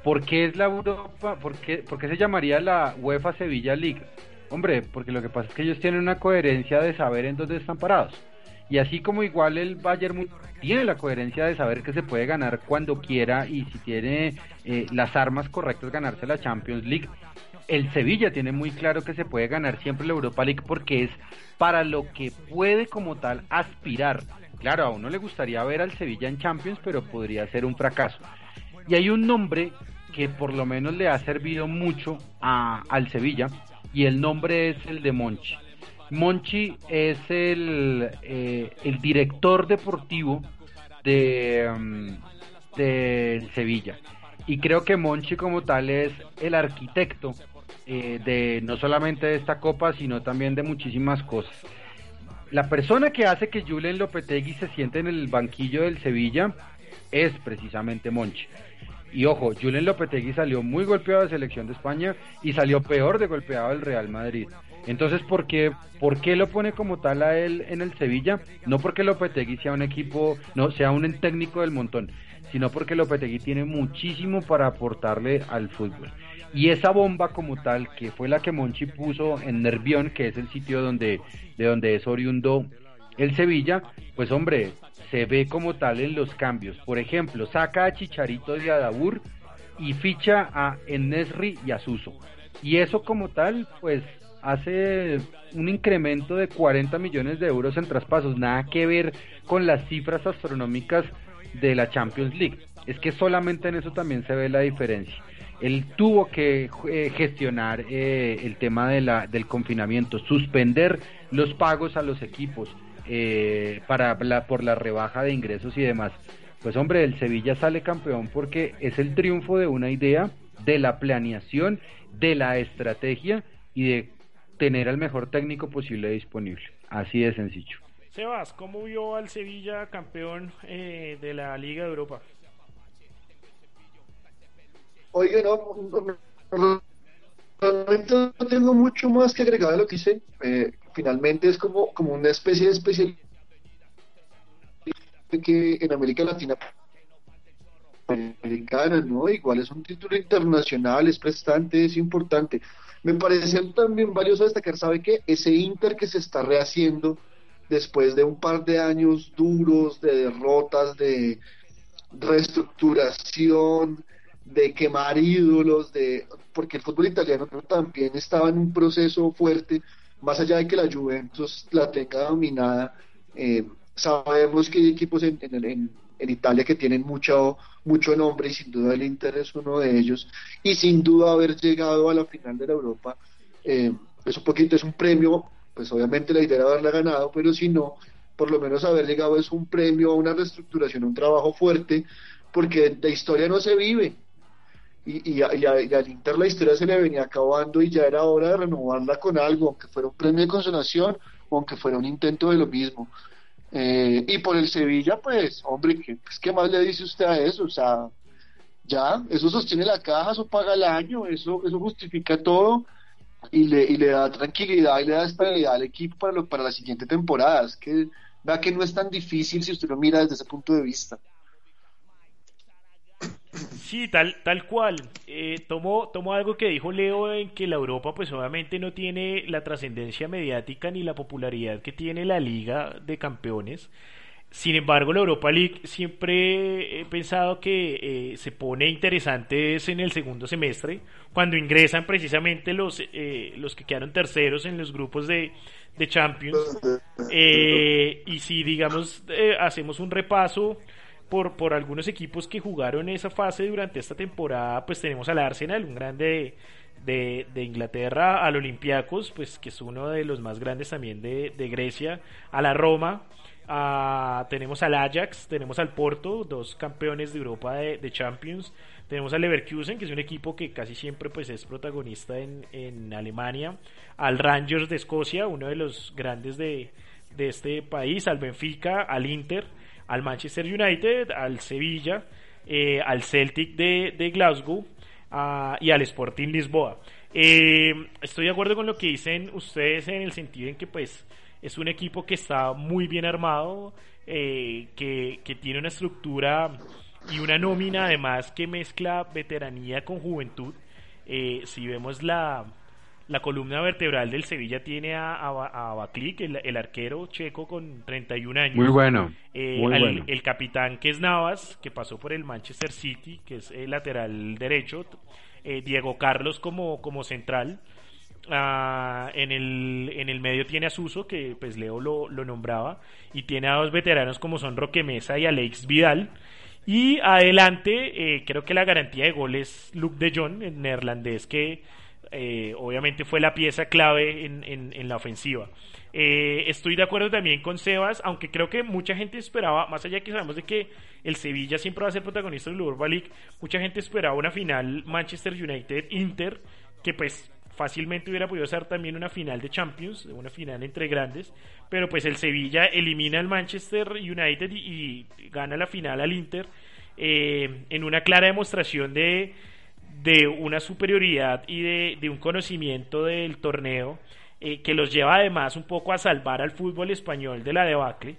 ¿por qué es la Europa? ¿Por qué, por qué se llamaría la UEFA Sevilla League? Hombre, porque lo que pasa es que ellos tienen una coherencia de saber en dónde están parados. Y así como igual el Bayern tiene la coherencia de saber que se puede ganar cuando quiera y si tiene eh, las armas correctas ganarse la Champions League, el Sevilla tiene muy claro que se puede ganar siempre la Europa League porque es para lo que puede como tal aspirar. Claro, a uno le gustaría ver al Sevilla en Champions, pero podría ser un fracaso. Y hay un nombre que por lo menos le ha servido mucho a, al Sevilla y el nombre es el de Monchi. Monchi es el, eh, el director deportivo de, mm, del Sevilla. Y creo que Monchi como tal es el arquitecto eh, de no solamente de esta copa, sino también de muchísimas cosas. La persona que hace que Julen Lopetegui se siente en el banquillo del Sevilla es precisamente Monchi. Y ojo, Julen Lopetegui salió muy golpeado de selección de España y salió peor de golpeado del Real Madrid. Entonces, ¿por qué, ¿por qué lo pone como tal a él en el Sevilla? No porque Lopetegui sea un equipo, no sea un técnico del montón, sino porque Lopetegui tiene muchísimo para aportarle al fútbol. Y esa bomba como tal, que fue la que Monchi puso en Nervión, que es el sitio donde, de donde es oriundo el Sevilla, pues hombre, se ve como tal en los cambios. Por ejemplo, saca a Chicharito de Adabur y ficha a Enesri y a Suso. Y eso como tal, pues hace un incremento de 40 millones de euros en traspasos, nada que ver con las cifras astronómicas de la Champions League. Es que solamente en eso también se ve la diferencia. él tuvo que eh, gestionar eh, el tema de la, del confinamiento, suspender los pagos a los equipos eh, para la, por la rebaja de ingresos y demás. Pues hombre, el Sevilla sale campeón porque es el triunfo de una idea, de la planeación, de la estrategia y de tener al mejor técnico posible disponible. Así de sencillo. Sebas, ¿cómo vio al Sevilla campeón eh, de la Liga de Europa? Oye, no, no, realmente no tengo mucho más que agregar a lo que hice. Eh, finalmente es como, como una especie de especial que en América Latina americana, ¿no? Igual es un título internacional, es prestante, es importante. Me parece también valioso destacar, ¿sabe qué? Ese Inter que se está rehaciendo después de un par de años duros de derrotas, de reestructuración, de quemar ídolos, de porque el fútbol italiano también estaba en un proceso fuerte, más allá de que la Juventus la tenga dominada, eh, sabemos que hay equipos en, en, en, Italia que tienen mucho, mucho nombre y sin duda el Inter es uno de ellos, y sin duda haber llegado a la final de la Europa eh, es un poquito, es un premio, pues obviamente la idea era haberla ganado, pero si no, por lo menos haber llegado es un premio a una reestructuración, un trabajo fuerte, porque de historia no se vive, y, y, al Inter la historia se le venía acabando y ya era hora de renovarla con algo, aunque fuera un premio de consolación o aunque fuera un intento de lo mismo. Eh, y por el Sevilla, pues, hombre, ¿qué, pues, ¿qué más le dice usted a eso? O sea, ya, eso sostiene la caja, eso paga el año, eso, eso justifica todo y le, y le da tranquilidad y le da estabilidad al equipo para, lo, para la siguiente temporada. Es que vea que no es tan difícil si usted lo mira desde ese punto de vista. Sí, tal, tal cual. Eh, tomó, tomó algo que dijo Leo en que la Europa pues obviamente no tiene la trascendencia mediática ni la popularidad que tiene la Liga de Campeones. Sin embargo, la Europa League siempre he pensado que eh, se pone interesante en el segundo semestre, cuando ingresan precisamente los, eh, los que quedaron terceros en los grupos de, de Champions. y si, digamos, hacemos un repaso por, por algunos equipos que jugaron esa fase durante esta temporada, pues tenemos al Arsenal, un grande de, de, Inglaterra, al Olympiacos, pues que es uno de los más grandes también de, de Grecia, a la Roma, a, tenemos al Ajax, tenemos al Porto, dos campeones de Europa de, de, Champions, tenemos al Leverkusen, que es un equipo que casi siempre pues es protagonista en, en Alemania, al Rangers de Escocia, uno de los grandes de, de este país, al Benfica, al Inter, al Manchester United, al Sevilla, eh, al Celtic de, Glasgow y al Sporting Lisboa. Eh, estoy de acuerdo con lo que dicen ustedes en el sentido en que pues es un equipo que está muy bien armado, eh, que, que tiene una estructura y una nómina además que mezcla veteranía con juventud. si vemos la, la columna vertebral del Sevilla tiene a, a, a el, arquero checo con 31 años. Muy bueno. Eh, muy El capitán que es Navas, que pasó por el Manchester City, que es el lateral derecho. Eh, Diego Carlos como, como central. Ah, en, el, en el medio tiene a Suso, que pues Leo lo, lo nombraba. Y tiene a dos veteranos como son Roque Mesa y Alex Vidal. Y adelante, eh, creo que la garantía de gol es Luke de Jong, el neerlandés que eh, obviamente fue la pieza clave en, la ofensiva. Eh, estoy de acuerdo también con Sebas, aunque creo que mucha gente esperaba, más allá que sabemos de que el Sevilla siempre va a ser protagonista del Europa League, mucha gente esperaba una final Manchester United-Inter, que pues fácilmente hubiera podido ser también una final de Champions, una final entre grandes, pero pues el Sevilla elimina al Manchester United y, gana la final al Inter eh, en una clara demostración de de una superioridad y de, un conocimiento del torneo eh, que los lleva además un poco a salvar al fútbol español de la debacle,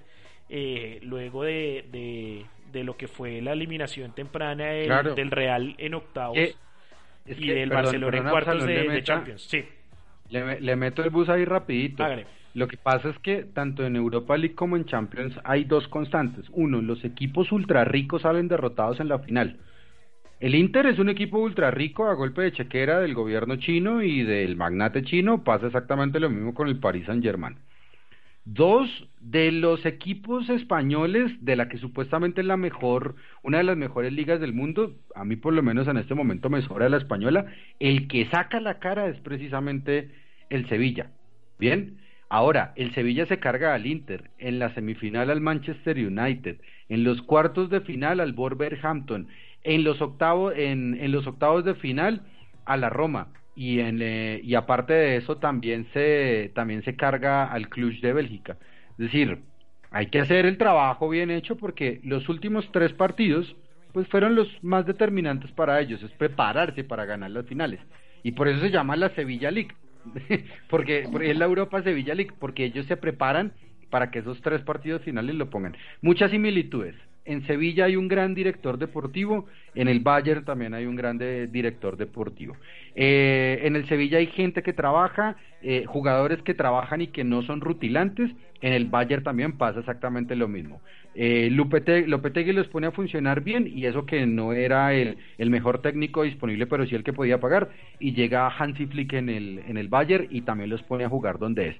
eh, luego de, de, lo que fue la eliminación temprana del, Real en octavos eh, y del Barcelona en cuartos de, Champions. Sí. Le, meto el bus ahí rapidito. Lo que pasa es que tanto en Europa League como en Champions hay dos constantes. Uno, los equipos ultra ricos salen derrotados en la final. El Inter es un equipo ultra rico a golpe de chequera del gobierno chino y del magnate chino. Pasa exactamente lo mismo con el Paris Saint Germain. Dos de los equipos españoles de la que supuestamente es la mejor, una de las mejores ligas del mundo, a mí por lo menos en este momento me sobra la española, el que saca la cara es precisamente el Sevilla. Bien, ahora el Sevilla se carga al Inter, en la semifinal al Manchester United, en los cuartos de final al Wolverhampton, en los octavos, en, en los octavos de final a la Roma y en eh, y aparte de eso también se también se carga al Cluj de Bélgica. Es decir, hay que hacer el trabajo bien hecho porque los últimos tres partidos pues fueron los más determinantes para ellos, es prepararse para ganar las finales. Y por eso se llama la Sevilla League, porque, porque es la Europa Sevilla League, porque ellos se preparan para que esos tres partidos finales lo pongan. Muchas similitudes. En Sevilla hay un gran director deportivo, en el Bayern también hay un gran de- director deportivo. Eh, en el Sevilla hay gente que trabaja, eh, jugadores que trabajan y que no son rutilantes. En el Bayern también pasa exactamente lo mismo. Eh, Lupete- Lopetegui los pone a funcionar bien y eso que no era el, mejor técnico disponible, pero sí el que podía pagar. Y llega Hansi Flick en el, en el Bayern y también los pone a jugar donde es.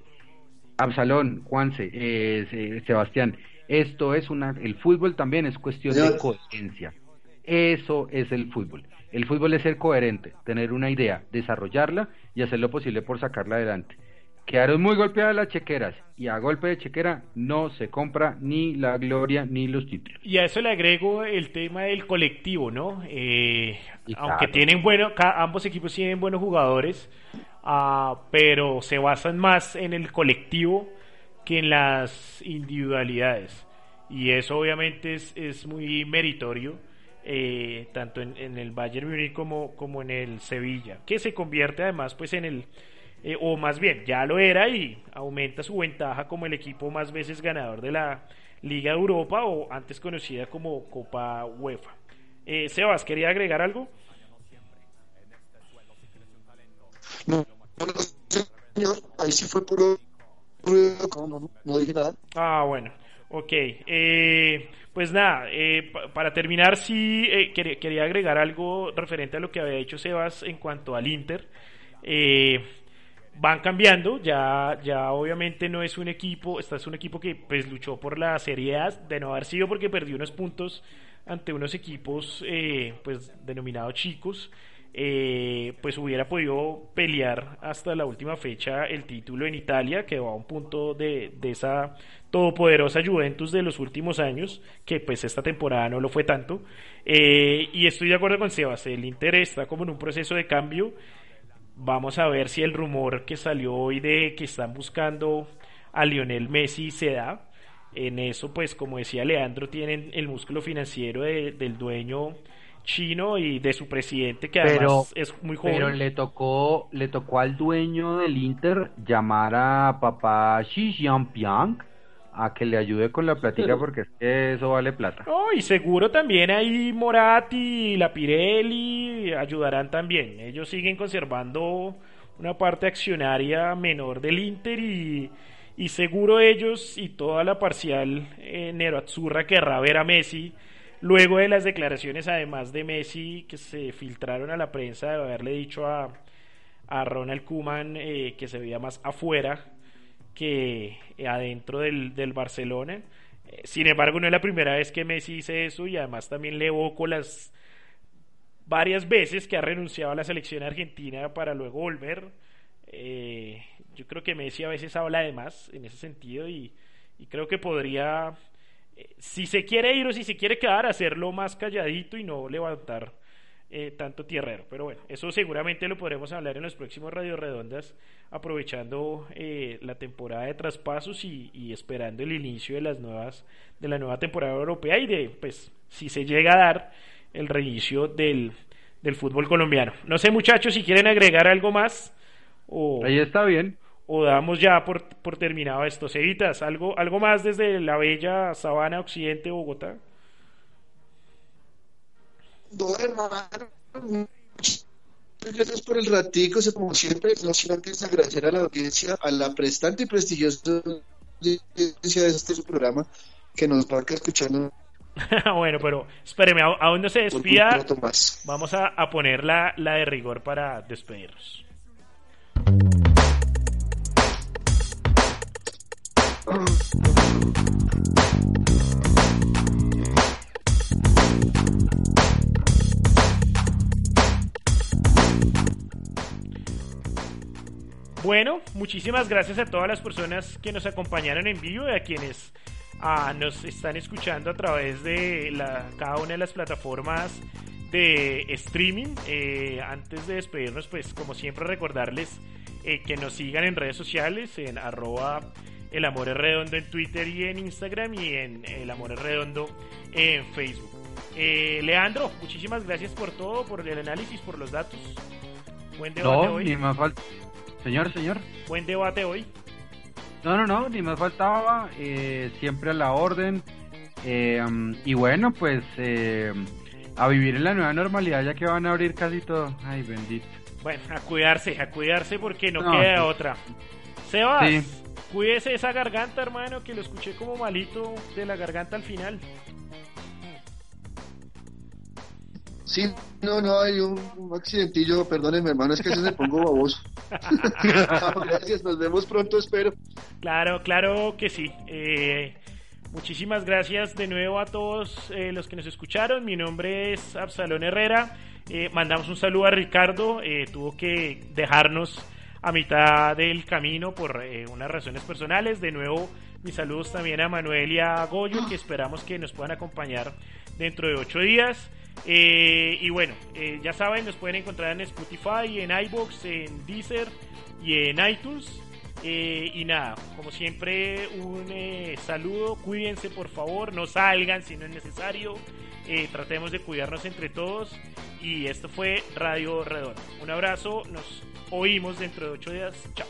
Absalón, Juanse, eh, Se- Sebastián, esto es una, el fútbol también es cuestión de coherencia. Eso es el fútbol. El fútbol es ser coherente, tener una idea, desarrollarla y hacer lo posible por sacarla adelante. Quedaron muy golpeadas las chequeras y a golpe de chequera no se compra ni la gloria ni los títulos. Y a eso le agrego el tema del colectivo, ¿no? Eh, aunque claro. tienen bueno, ca- ambos equipos tienen buenos jugadores, ah, pero se basan más en el colectivo que en las individualidades. Y eso obviamente es, es muy meritorio, eh, tanto en, en el Bayern Múnich como, como en el Sevilla, que se convierte además pues en el, eh, o más bien ya lo era y aumenta su ventaja como el equipo más veces ganador de la Liga de Europa o antes conocida como Copa UEFA. Eh, Sebas, ¿quería agregar algo? No, no, señor, ahí sí fue puro no, dije nada. Ah, bueno. Ok. Eh, pues nada, eh, pa- para terminar, sí eh, quería, quería agregar algo referente a lo que había dicho Sebas en cuanto al Inter. Eh, van cambiando, ya, ya obviamente no es un equipo, este es un equipo que pues luchó por la Serie A, de no haber sido porque perdió unos puntos ante unos equipos eh, pues denominados chicos, eh, pues hubiera podido pelear hasta la última fecha el título en Italia, que va a un punto de, de esa todopoderosa Juventus de los últimos años, que pues esta temporada no lo fue tanto. Eh, y estoy de acuerdo con Sebas, el Inter está como en un proceso de cambio. Vamos a ver si el rumor que salió hoy de que están buscando a Lionel Messi se da. En eso, pues, como decía Leandro, tienen el músculo financiero de- del dueño chino y de su presidente, que Pero, además es muy joven. pero le tocó, le tocó al dueño del Inter llamar a papá Xi Jinping a que le ayude con la platica porque es que eso vale plata. No, y seguro también ahí Moratti, la Pirelli ayudarán también. Ellos siguen conservando una parte accionaria menor del Inter y, y seguro ellos y toda la parcial eh, Nero Azzurra querrá ver a Messi. Luego de las declaraciones, además de Messi, que se filtraron a la prensa de haberle dicho a, a Ronald Koeman eh, que se veía más afuera que adentro del, del Barcelona. Eh, Sin embargo, no es la primera vez que Messi dice eso y además también le evoco las varias veces que ha renunciado a la selección argentina para luego volver. Eh, yo creo que Messi a veces habla de más en ese sentido y, creo que podría, eh, si se quiere ir o si se quiere quedar, hacerlo más calladito y no levantar eh, tanto tierrero. Pero bueno, eso seguramente lo podremos hablar en los próximos Radio Redondas, aprovechando eh, la temporada de traspasos y, y esperando el inicio de las nuevas de la nueva temporada europea y de, pues, si se llega a dar el reinicio del, del fútbol colombiano. No sé, muchachos, si quieren agregar algo más o Ahí está bien. O damos ya por, por terminado esto. Cevitas, algo, algo más desde la bella sabana occidente de Bogotá. No, hermano. Muchas gracias por el ratico, como siempre, no sin antes agradecer a la audiencia, a la prestante y prestigiosa audiencia de este su programa que nos va escuchando bueno, pero espéreme, a- aún no se despida. Vamos a, a poner la, la de rigor para despedirnos. Bueno, muchísimas gracias a todas las personas que nos acompañaron en vivo y a quienes ah, nos están escuchando a través de cada una de las plataformas de streaming. Eh, antes de despedirnos, pues como siempre recordarles eh, que nos sigan en redes sociales, en arroba el amor es redondo en Twitter y en Instagram y en el amor es redondo en Facebook. Eh, Leandro, muchísimas gracias por todo, por el análisis, por los datos. Buen debate No, hoy. ni más falta. Señor, señor. Buen debate hoy. No, no, no, ni más faltaba. eh, siempre a la orden. eh, um, y bueno, pues eh, a vivir en la nueva normalidad ya que van a abrir casi todo. Ay, bendito. Bueno, a cuidarse, a cuidarse porque no, No, queda sí. otra. Sebas, Sí. cuídese esa garganta, hermano, que lo escuché como malito de la garganta al final. Sí, no, no, hay un, un accidentillo, perdónenme, hermano, es que se me pongo baboso. Gracias, nos vemos pronto, espero. Claro, claro que sí. Eh, muchísimas gracias de nuevo a todos eh, los que nos escucharon. Mi nombre es Absalón Herrera. Eh, mandamos un saludo a Ricardo. eh, tuvo que dejarnos a mitad del camino por eh, unas razones personales. De nuevo, mis saludos también a Manuel y a Goyo, que esperamos que nos puedan acompañar dentro de ocho días. Eh, y bueno, eh, ya saben, nos pueden encontrar en Spotify, en iBox, en Deezer y en iTunes. Y nada, como siempre, un saludo. Cuídense, por favor. No salgan si no es necesario. Eh, tratemos de cuidarnos entre todos y esto fue Radio Redonda. Un abrazo, nos oímos dentro de ocho días, chao.